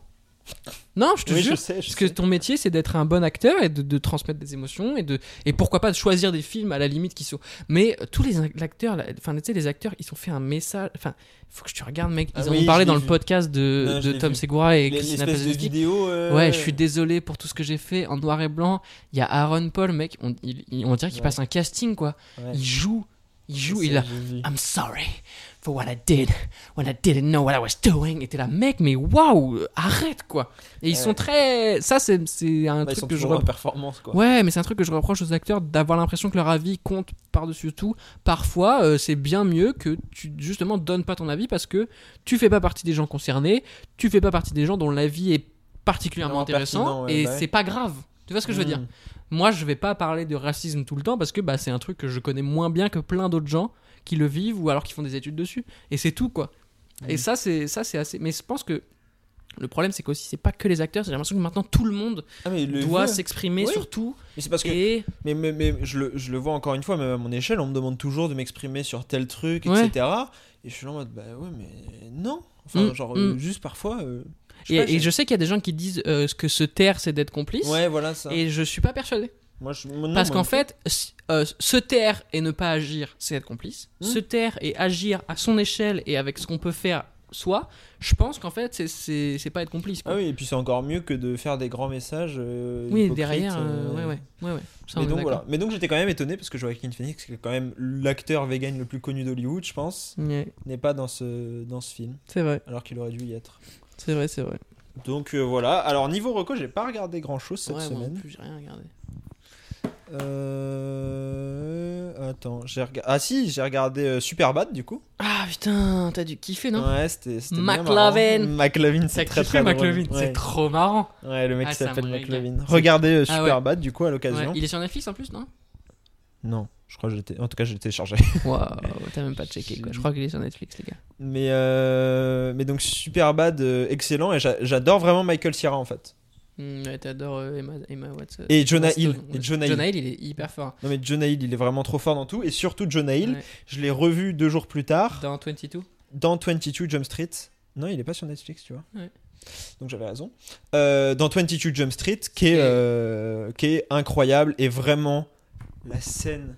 F: Non, je te
E: Oui,
F: jure.
E: je sais. je
F: Parce que ton métier, c'est d'être un bon acteur et de, de transmettre des émotions et de et pourquoi pas de choisir des films à la limite qui sont. Mais euh, tous les ac- acteurs, enfin tu sais, les acteurs, ils ont fait un message. Enfin, faut que tu regardes, mec. Ils
E: Ah
F: en
E: oui,
F: ont parlé
E: je
F: dans le podcast de,
E: Non, je
F: de
E: l'ai
F: Tom
E: vu.
F: Segura et Christina Pazowski.
E: vidéo. euh,
F: Ouais, je suis désolé pour tout ce que j'ai fait en noir et blanc. Il y a Aaron Paul, mec. On, il- il- on dirait qu'il
E: Ouais.
F: passe un casting, quoi.
E: Ouais.
F: Il joue, il joue, il a. I'm sorry for what I did when I didn't know what I was doing. Et t'es là, mec, mais waouh, arrête quoi. Et ils
E: Ouais.
F: sont très. Ça, c'est un truc que je
E: performance, quoi.
F: Ouais, mais c'est un truc que je reproche aux acteurs d'avoir l'impression que leur avis compte par-dessus tout. Parfois, euh, c'est bien mieux que tu justement donnes pas ton avis parce que tu fais pas partie des gens concernés, tu fais pas partie des gens dont l'avis est particulièrement
E: Non,
F: intéressant
E: ouais,
F: et
E: bah ouais.
F: c'est pas grave. Tu vois ce que je veux dire?
E: Mm.
F: Moi, je vais pas parler de racisme tout le temps parce que bah, c'est un truc que je connais moins bien que plein d'autres gens qui le vivent ou alors qui font des études dessus. Et c'est tout, quoi. Et ça, c'est ça, c'est assez. Mais je pense que le problème, c'est qu'aussi, c'est pas que les acteurs. J'ai l'impression que maintenant tout le monde
E: Ah, le
F: doit s'exprimer
E: Oui.
F: sur tout.
E: Mais c'est parce que.
F: Et
E: Mais, mais, mais je, le, je le vois encore une fois, même à mon échelle, on me demande toujours de m'exprimer sur tel truc,
F: Ouais.
E: etc. Et je suis là en mode, bah ouais, mais non. Enfin,
F: Mm,
E: genre,
F: mm.
E: juste parfois. euh, je
F: Et,
E: pas,
F: et
E: j'ai-
F: je sais qu'il y a des gens qui disent euh, que se taire, c'est d'être complice.
E: Ouais, voilà ça.
F: Et je suis pas persuadé.
E: Moi, je... moi, non,
F: Parce qu'en fait, euh, se taire et ne pas agir, c'est être complice.
E: Hmm.
F: Se taire et agir à son échelle et avec ce qu'on peut faire soi, je pense qu'en fait, c'est- pas être complice. Quoi.
E: Ah oui, et puis c'est encore mieux que de faire des grands messages. euh,
F: oui, derrière, euh,
E: euh,
F: ouais, ouais, ouais, ouais. Ça,
E: Mais donc, voilà. Mais donc j'étais quand même étonné parce que Joaquin Phoenix, qui est quand même l'acteur vegan le plus connu d'Hollywood, je pense, n'est pas dans ce, dans ce film,
F: c'est vrai,
E: alors qu'il aurait dû y être.
F: c'est vrai, c'est vrai.
E: Donc euh, voilà. Alors niveau reco, j'ai pas regardé grand chose cette
F: ouais, moi non
E: semaine.
F: plus, j'ai rien regardé.
E: Euh... Attends, j'ai regardé. Ah si, j'ai regardé euh, Superbad du coup.
F: Ah putain, t'as dû kiffer, non?
E: Ouais, c'était.
F: McLovin.
E: McLovin, c'est
F: T'as
E: très très.
F: McLovin,
E: Ouais.
F: c'est trop marrant.
E: Ouais, le mec
F: Ah,
E: qui
F: ça
E: s'appelle. McLovin. Regardez euh,
F: Ah ouais.
E: Superbad du coup à l'occasion.
F: Ouais, il est sur Netflix en plus, non?
E: Non, je crois que j'étais. En tout cas, j'ai téléchargé.
F: Waouh, t'as même pas checké quoi. Je crois qu'il est sur Netflix, les gars.
E: Mais, euh, mais donc Superbad, euh, excellent. Et j'a- j'adore vraiment Michael Cera en fait.
F: Mm, ouais, t'adores euh, Emma, Emma Watson.
E: Et Jonah
F: Watson,
E: Hill. Et Jonah Hill.
F: Jonah Hill, il est hyper fort.
E: Non mais Jonah Hill, il est vraiment trop fort dans tout. Et surtout Jonah Hill,
F: Ouais.
E: je l'ai revu deux jours plus tard
F: Dans 22
E: dans 22 Jump Street. Non, il est pas sur Netflix, tu vois.
F: Ouais.
E: Donc j'avais raison. Euh, dans 22 Jump Street, qui est,
F: Et-
E: euh, qui est incroyable et vraiment la scène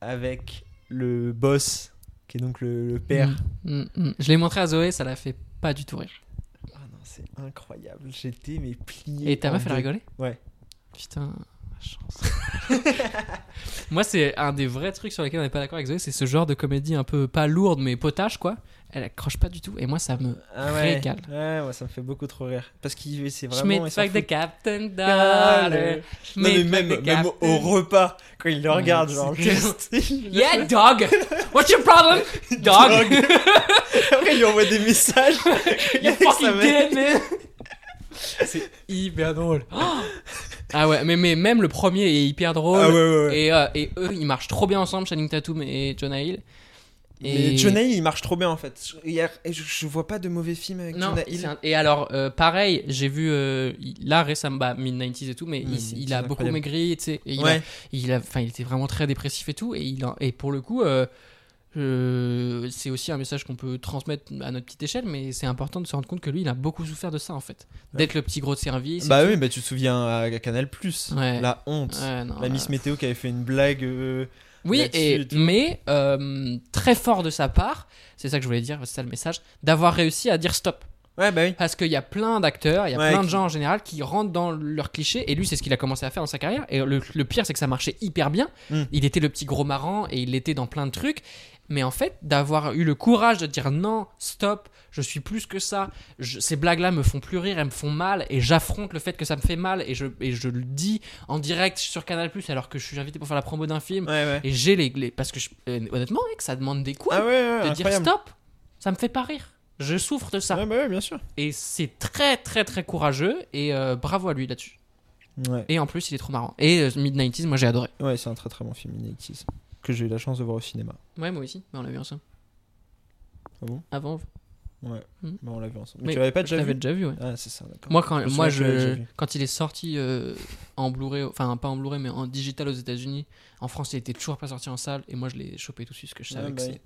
E: avec le boss, qui est donc le, le père.
F: Mm, mm, mm. Je l'ai montré à Zoé, ça l'a fait pas du tout rire.
E: C'est incroyable. J'étais mais plié.
F: Et ta meuf, elle a rigolé?
E: Ouais.
F: Putain, chance. Moi, c'est un des vrais trucs sur lesquels on n'est pas d'accord avec Zoé, c'est ce genre de comédie un peu pas lourde mais potage quoi. Elle accroche pas du tout et moi ça me
E: Ah ouais.
F: régale.
E: Ouais, ouais, ça me fait beaucoup trop rire. Parce qu'il c'est vraiment. Il s'en
F: like the
E: fout.
F: Captain
E: Ah,
F: Dollar.
E: Non, mais même, même au repas, quand il le regarde,
F: Ouais,
E: genre juste.
F: Yeah, dog. What's your problem, dog?
E: Après, il lui envoie des messages.
F: You fucking dead, man. C'est hyper drôle. ah ouais, mais, mais même le premier est hyper drôle.
E: Ah ouais, ouais, ouais.
F: Et, euh, et eux, ils marchent trop bien ensemble, Channing Tatum et Jonah Hill.
E: Mais Jonah Hill, il marche trop bien en fait. Hier, et je, je vois pas de mauvais films avec
F: Non,
E: Jonah Hill.
F: un- et alors, euh, pareil, j'ai vu euh, là récemment, bah, mid-90s et tout, mais il, a beaucoup maigri, tu sais. et Il, a- il, a, il était vraiment très dépressif et tout. Et, il a- et pour le coup, euh, c'est aussi un message qu'on peut transmettre à notre petite échelle, mais c'est important de se rendre compte que lui, il a beaucoup souffert de ça en fait. D'être le petit gros de service.
E: Bah oui, bah tu te souviens à Canal Plus.
F: Ouais.
E: La honte.
F: Ouais, non,
E: La Miss
F: euh,
E: Météo qui avait fait une blague. euh,
F: Oui, et, mais euh, très fort de sa part, c'est ça que je voulais dire, c'est ça le message, d'avoir réussi à dire stop.
E: Ouais, bah oui.
F: Parce qu'il y a plein d'acteurs, il y a
E: Ouais,
F: plein de
E: qui-
F: gens en général qui rentrent dans leurs clichés, et lui, c'est ce qu'il a commencé à faire dans sa carrière. Et le, le pire, c'est que ça marchait hyper bien.
E: Mm.
F: Il était le petit gros marrant, et il était dans plein de trucs. Mais en fait, d'avoir eu le courage de dire non, stop, je suis plus que ça, je- ces blagues-là me font plus rire, elles me font mal, et j'affronte le fait que ça me fait mal, et je, et je le dis en direct sur Canal, alors que je suis invité pour faire la promo d'un film.
E: Ouais, ouais.
F: Et j'ai les, les- Parce que, je- euh, honnêtement, mec, ça demande des couilles
E: Ah ouais,
F: de dire stop, ça me fait pas rire. Je souffre de ça.
E: Ouais, bah ouais, bien sûr.
F: Et c'est très, très, très courageux. Et euh, bravo à lui là-dessus.
E: Ouais,
F: Et en plus, il est trop marrant. Et euh, Mid-90s, moi j'ai adoré.
E: ouais c'est un très très bon film, Inactis. Que j'ai eu la chance de voir au cinéma.
F: Ouais, moi aussi. Mais on l'a vu ensemble.
E: Ah bon?
F: Avant.
E: Ouais.
F: Mm.
E: Bon, on l'a vu ensemble. Mais,
F: Mais
E: tu l'avais pas déjà vu?
F: déjà vu, ouais.
E: Ah, c'est ça, d'accord.
F: Moi, quand, moi je, il est sorti euh, en Blu-ray, enfin pas en Blu-ray, mais en digital aux États-Unis, en France, il était toujours pas sorti en salle, et moi je l'ai chopé tout de suite, parce que je savais que
E: bah
F: c'est.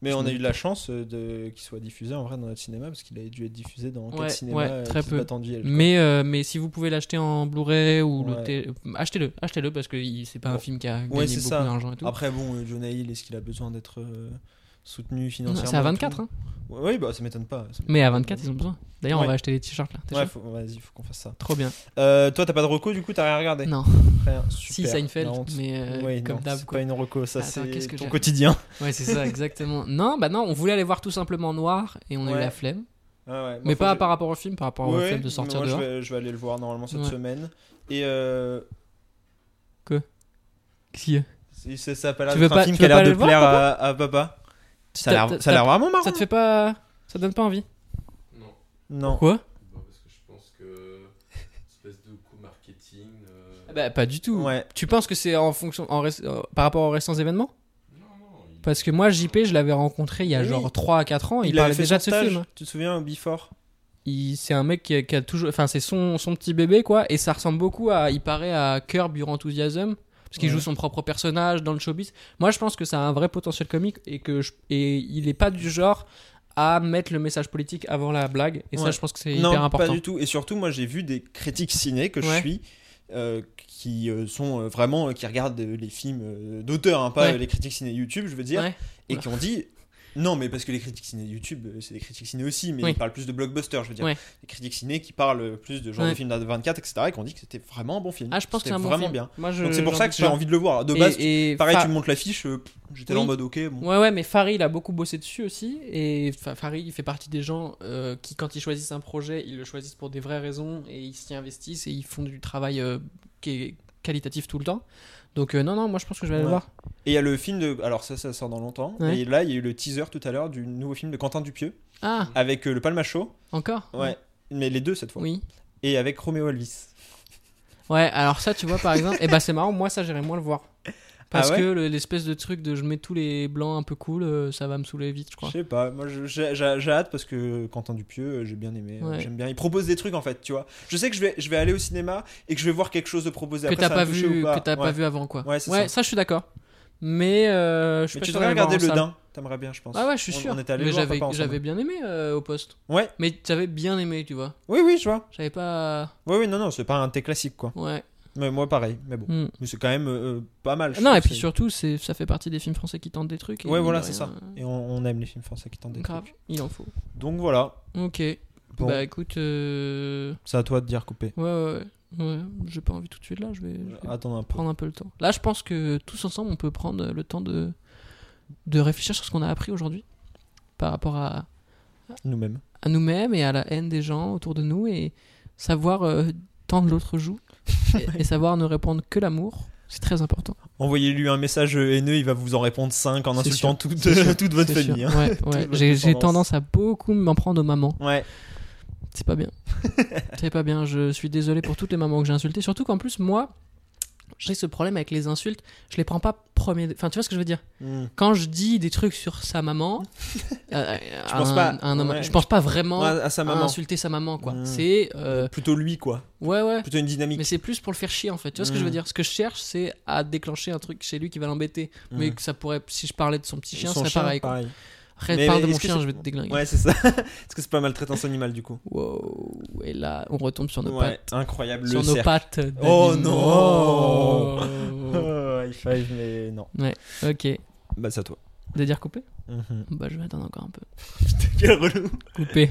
E: Mais on a eu de la chance euh, de... qu'il soit diffusé en vrai dans notre cinéma parce qu'il a dû être diffusé dans
F: Ouais,
E: quel cinéma
F: ouais,
E: euh,
F: très peu.
E: duel.
F: Mais, euh, mais si vous pouvez l'acheter en Blu-ray ou le té- achetez-le, achetez-le parce que c'est pas un film qui a gagné
E: Ouais, c'est
F: beaucoup
E: ça.
F: d'argent et tout.
E: Après, bon, Jonah Hill, est-ce qu'il a besoin d'être euh, soutenu financièrement
F: c'est à
E: et
F: 24,
E: tout
F: hein.
E: Oui, bah ça m'étonne pas. ça
F: Mais à
E: m'étonne
F: 24,
E: pas.
F: ils ont besoin. D'ailleurs,
E: Ouais.
F: on va acheter les t-shirts là.
E: Ouais, vas-y, faut qu'on fasse ça.
F: Trop bien.
E: Euh, toi, t'as pas de reco du coup, t'as rien regardé
F: Non,
E: Rien,
F: si
E: super,
F: Seinfeld,
E: la honte.
F: mais euh,
E: Oui,
F: comme d'hab.
E: c'est
F: quoi.
E: pas une reco, ça c'est
F: qu'est-ce que
E: ton quotidien.
F: Ouais, c'est ça, exactement. non, bah non, on voulait aller voir tout simplement Noir et on a eu
E: Ouais.
F: la flemme.
E: Ouais, ouais. Moi,
F: mais pas
E: que je-
F: par rapport au film, par rapport au
E: Ouais,
F: flemme de sortir
E: moi,
F: dehors.
E: Je vais, je vais aller le voir normalement cette
F: Ouais.
E: semaine. Et euh,
F: Si,
E: c'est- c'est- ça a d'être
F: veux
E: un
F: pas-
E: film qui a l'air de plaire à papa. Ça a l'air- ça a l'air vraiment marrant.
F: Ça te fait pas. Ça te donne pas envie
E: Non.
F: Pourquoi
D: Bah, parce que je pense que espèce de coup marketing. euh,
F: Bah, pas du tout.
E: Ouais.
F: Tu penses que c'est en fonction, en rest- euh, par rapport aux récents événements
D: Non, non. il-
F: Parce que moi, JP, je l'avais rencontré il y a
E: Oui.
F: genre 3 à 4 ans. Il,
E: Il,
F: parlait
E: fait
F: déjà de
E: son
F: ce
E: stage,
F: film.
E: Tu te souviens au Before?
F: Il- C'est un mec qui a, qui a toujours. Enfin, c'est son, son petit bébé, quoi. Et ça ressemble beaucoup à. Il paraît à Curb Your Enthusiasm. Parce qu'il
E: Ouais.
F: joue son propre personnage dans le showbiz. Moi, je pense que ça a un vrai potentiel comique. Et, que je- et il est pas du genre à mettre le message politique avant la blague. Et ça, je pense que c'est
E: Non,
F: hyper important.
E: pas du tout. Et surtout, moi, j'ai vu des critiques ciné que je suis. euh, qui euh, sont euh, vraiment qui regardent les films d'auteurs hein, pas
F: Ouais.
E: les critiques ciné YouTube je veux dire et qui ont dit non mais parce que les critiques ciné YouTube euh, c'est des critiques ciné aussi mais
F: Oui.
E: ils parlent plus de blockbusters je veux dire
F: Ouais.
E: les critiques ciné qui parlent plus de genre
F: Ouais.
E: de films d'A24 etc et qui ont dit que c'était vraiment un bon film
F: Ah, je pense que c'est
E: C'était
F: un bon
E: vraiment
F: film.
E: bien
F: Moi, je-
E: donc c'est pour ça que j'ai envie de le voir de
F: Et-
E: base
F: et
E: pareil
F: Fa-
E: tu me montres l'affiche euh, j'étais là en mode ok bon
F: Ouais, ouais, mais Farid, il a beaucoup bossé dessus aussi. Et Fa- Farid, il fait partie des gens euh, qui, quand ils choisissent un projet, ils le choisissent pour des vraies raisons et ils s'y investissent et ils font du travail euh, qui est qualitatif tout le temps. Donc, euh, non, non, moi je pense que je vais aller le
E: Ouais.
F: voir.
E: et il y a le film de alors ça ça sort dans longtemps
F: Ouais.
E: et là il y a eu le teaser tout à l'heure du nouveau film de Quentin Dupieux
F: Ah,
E: avec euh, le Palma Show
F: encore?
E: Ouais mais les deux cette fois
F: Oui.
E: et avec Roméo Elvis
F: Ouais, alors ça, tu vois, par exemple, et bah c'est marrant, moi ça, j'irais moins le voir. Parce
E: Ah ouais
F: que le- l'espèce de truc de je mets tous les blancs un peu cool, euh, ça va me saouler vite, je
E: Je
F: crois.
E: sais pas, moi je- j'ai hâte parce que Quentin Dupieux, euh, j'ai bien aimé, euh,
F: Ouais.
E: j'aime bien. Il propose des trucs en fait, tu vois. Je sais que je vais, je vais aller au cinéma et que je vais voir quelque chose de proposé.
F: Que t'as pas, vu,
E: pas.
F: que t'as pas
E: Ouais.
F: vu avant, quoi.
E: Ouais, ça.
F: ça, je suis d'accord. Mais euh, je suis
E: Mais
F: pas
E: tu devrais regarder le. Dain, t'aimerais bien, je pense.
F: Ah ouais, je suis
E: On-
F: sûr.
E: On était allé
F: mais j'avais, j'avais bien aimé euh, au poste.
E: Ouais,
F: Mais j'avais bien aimé, tu vois.
E: oui, oui, je vois.
F: J'avais pas.
E: Oui, oui, non, non, c'est pas un thé classique quoi.
F: Ouais.
E: Mais moi pareil, mais bon.
F: Hmm.
E: Mais c'est quand même euh, pas mal. je
F: Non, et puis surtout, c'est, ça fait partie des films français qui tentent des trucs. et
E: Ouais, voilà, c'est ça. Et on, on aime les films français qui tentent des
F: Grave,
E: trucs.
F: il en faut.
E: Donc voilà,
F: Ok.
E: Bon.
F: Bah écoute, euh...
E: c'est à toi de dire couper.
F: ouais, ouais, ouais. ouais. J'ai pas envie tout de suite là, je vais, je vais
E: Attends un peu.
F: prendre un peu le temps. Là, je pense que tous ensemble, on peut prendre le temps de, de réfléchir sur ce qu'on a appris aujourd'hui par rapport à,
E: Nous-mêmes.
F: à nous-mêmes et à la haine des gens autour de nous et savoir euh, tendre l'autre joue et, et savoir ne répondre que l'amour. C'est très important.
E: Envoyez-lui un message haineux, il va vous en répondre 5 en insultant
F: sûr,
E: toute, toute votre famille. hein.
F: Ouais, ouais.
E: votre
F: J'ai,
E: tendance
F: à beaucoup m'en prendre aux mamans.
E: Ouais.
F: C'est pas bien. c'est pas bien. Je suis désolé pour toutes les mamans que j'ai insultées. Surtout qu'en plus, moi, j'ai ce problème avec les insultes. Je les prends pas premier. Enfin, tu vois ce que je veux dire?
E: Hmm.
F: Quand je dis des trucs sur sa maman, euh,
E: penses
F: un-
E: pas-
F: à un homme-
E: ouais.
F: je pense pas vraiment
E: Ouais, à sa
F: à
E: maman.
F: insulter sa maman, quoi.
E: Mm.
F: C'est. euh,
E: Plutôt lui, quoi.
F: ouais, ouais.
E: Plutôt une dynamique.
F: Mais c'est plus pour le faire chier en fait. Tu vois ce que je veux
E: Mm.
F: dire? Ce que je cherche, c'est à déclencher un truc chez lui qui va l'embêter. Mais que ça pourrait. Si je parlais de son petit chien,
E: Son
F: ce serait pareil. Quoi.
E: pareil.
F: Arrête, parle de mon chien, je vais te déglinguer.
E: Ouais, c'est ça. Est-ce que c'est pas maltraitance animale, du coup
F: Wow. Et là, on retombe sur nos
E: Ouais,
F: pattes.
E: incroyable.
F: Sur
E: le
F: nos
E: cercle.
F: pattes.
E: Oh non. Oh. High five, mais non.
F: Ok.
E: Bah, c'est à toi.
F: De dire couper
E: Mhm.
F: Bah, je vais attendre encore un peu.
E: Quel relou.
F: Couper.